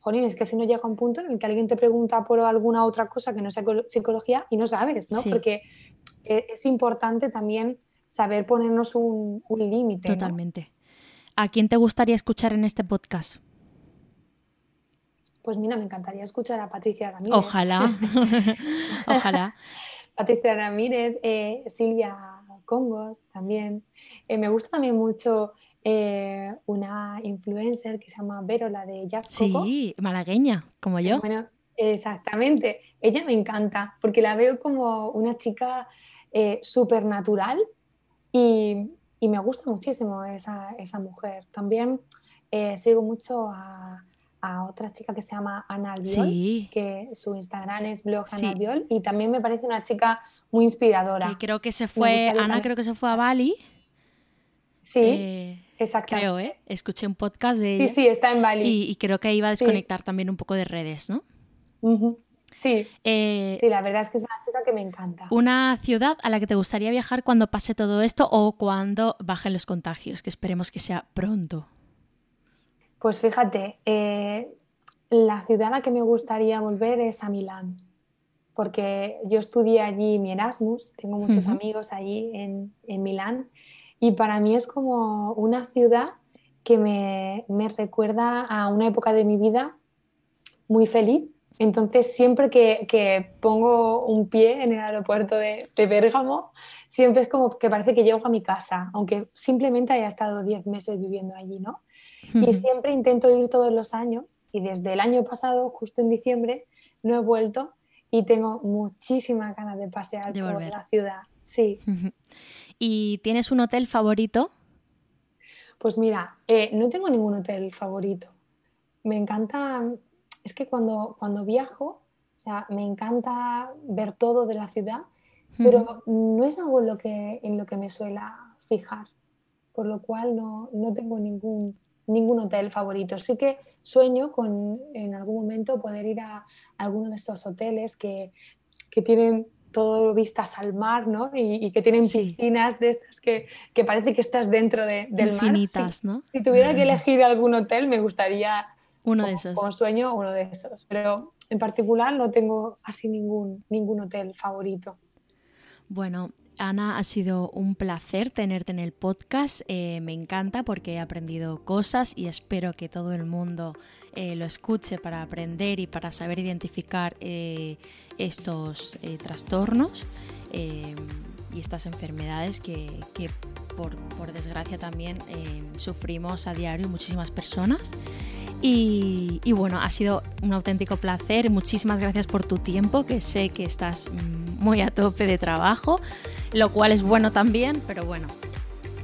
[SPEAKER 3] jolín, es que si no llega un punto en el que alguien te pregunta por alguna otra cosa que no sea psicología y no sabes, ¿no? Porque e, es importante también saber ponernos un, límite.
[SPEAKER 2] Totalmente. ¿A quién te gustaría escuchar en este podcast?
[SPEAKER 3] Pues mira, me encantaría escuchar a Patricia Ramírez.
[SPEAKER 2] Ojalá, [LAUGHS] ojalá.
[SPEAKER 3] Patricia Ramírez, eh, Silvia Congos también. Eh, me gusta también mucho eh, una influencer que se llama Vero, la de Jazz
[SPEAKER 2] Sí, malagueña, como yo.
[SPEAKER 3] Bueno, exactamente. Ella me encanta porque la veo como una chica súper natural y, me gusta muchísimo esa, esa mujer. También sigo mucho a a otra chica que se llama Ana Albiol, que su Instagram es blog Ana Albiol, y también me parece una chica muy inspiradora.
[SPEAKER 2] creo que se fue, Ana creo que se fue a Bali.
[SPEAKER 3] Sí, eh, exacto.
[SPEAKER 2] Creo, ¿eh? Escuché un podcast de
[SPEAKER 3] ella. Sí, sí, está en Bali.
[SPEAKER 2] Y, creo que iba a desconectar también un poco de redes, ¿no?
[SPEAKER 3] Sí. Eh, sí, la verdad es que es una chica que me encanta.
[SPEAKER 2] ¿Una ciudad a la que te gustaría viajar cuando pase todo esto o cuando bajen los contagios? Que esperemos que sea pronto.
[SPEAKER 3] Pues fíjate, eh, la ciudad a la que me gustaría volver es a Milán, porque yo estudié allí mi Erasmus, tengo muchos amigos allí en, Milán, y para mí es como una ciudad que me, recuerda a una época de mi vida muy feliz. Entonces, siempre que, pongo un pie en el aeropuerto de, de Bérgamo, siempre es como que parece que llego a mi casa, aunque simplemente haya estado 10 meses viviendo allí, ¿no? Y siempre intento ir todos los años y desde el año pasado, justo en diciembre, no he vuelto y tengo muchísimas ganas de pasear por la ciudad. Sí.
[SPEAKER 2] ¿Y tienes un hotel favorito?
[SPEAKER 3] Pues mira, eh, no tengo ningún hotel favorito. Me encanta, es que cuando, cuando viajo, o sea, me encanta ver todo de la ciudad pero no es algo en lo que, en lo que me suela fijar, por lo cual no, no tengo ningún, ningún hotel favorito. Sí que sueño con en algún momento poder ir a alguno de estos hoteles que, que tienen todo vistas al mar, ¿no? Y, que tienen piscinas de estas que, que, parece que estás dentro de, del
[SPEAKER 2] Infinitas,
[SPEAKER 3] mar.
[SPEAKER 2] ¿no?
[SPEAKER 3] Si tuviera que elegir algún hotel, me gustaría
[SPEAKER 2] uno de esos.
[SPEAKER 3] Como sueño, uno de esos. Pero en particular no tengo así ningún, ningún hotel favorito.
[SPEAKER 2] Bueno, Ana, ha sido un placer tenerte en el podcast. Eh, me encanta porque he aprendido cosas y espero que todo el mundo eh, lo escuche para aprender y para saber identificar eh, estos trastornos y estas enfermedades que, por, desgracia también sufrimos a diario muchísimas personas. Y, y, bueno, ha sido un auténtico placer. Muchísimas gracias por tu tiempo, que sé que estás mm, muy a tope de trabajo lo cual es bueno también, pero bueno.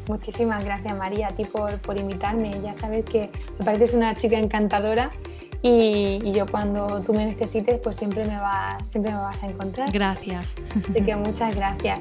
[SPEAKER 3] Muchísimas gracias María a ti por, por invitarme. Ya sabes que me pareces una chica encantadora y, y, yo cuando tú me necesites pues siempre me, va, siempre me vas a encontrar.
[SPEAKER 2] Gracias.
[SPEAKER 3] Así que muchas gracias.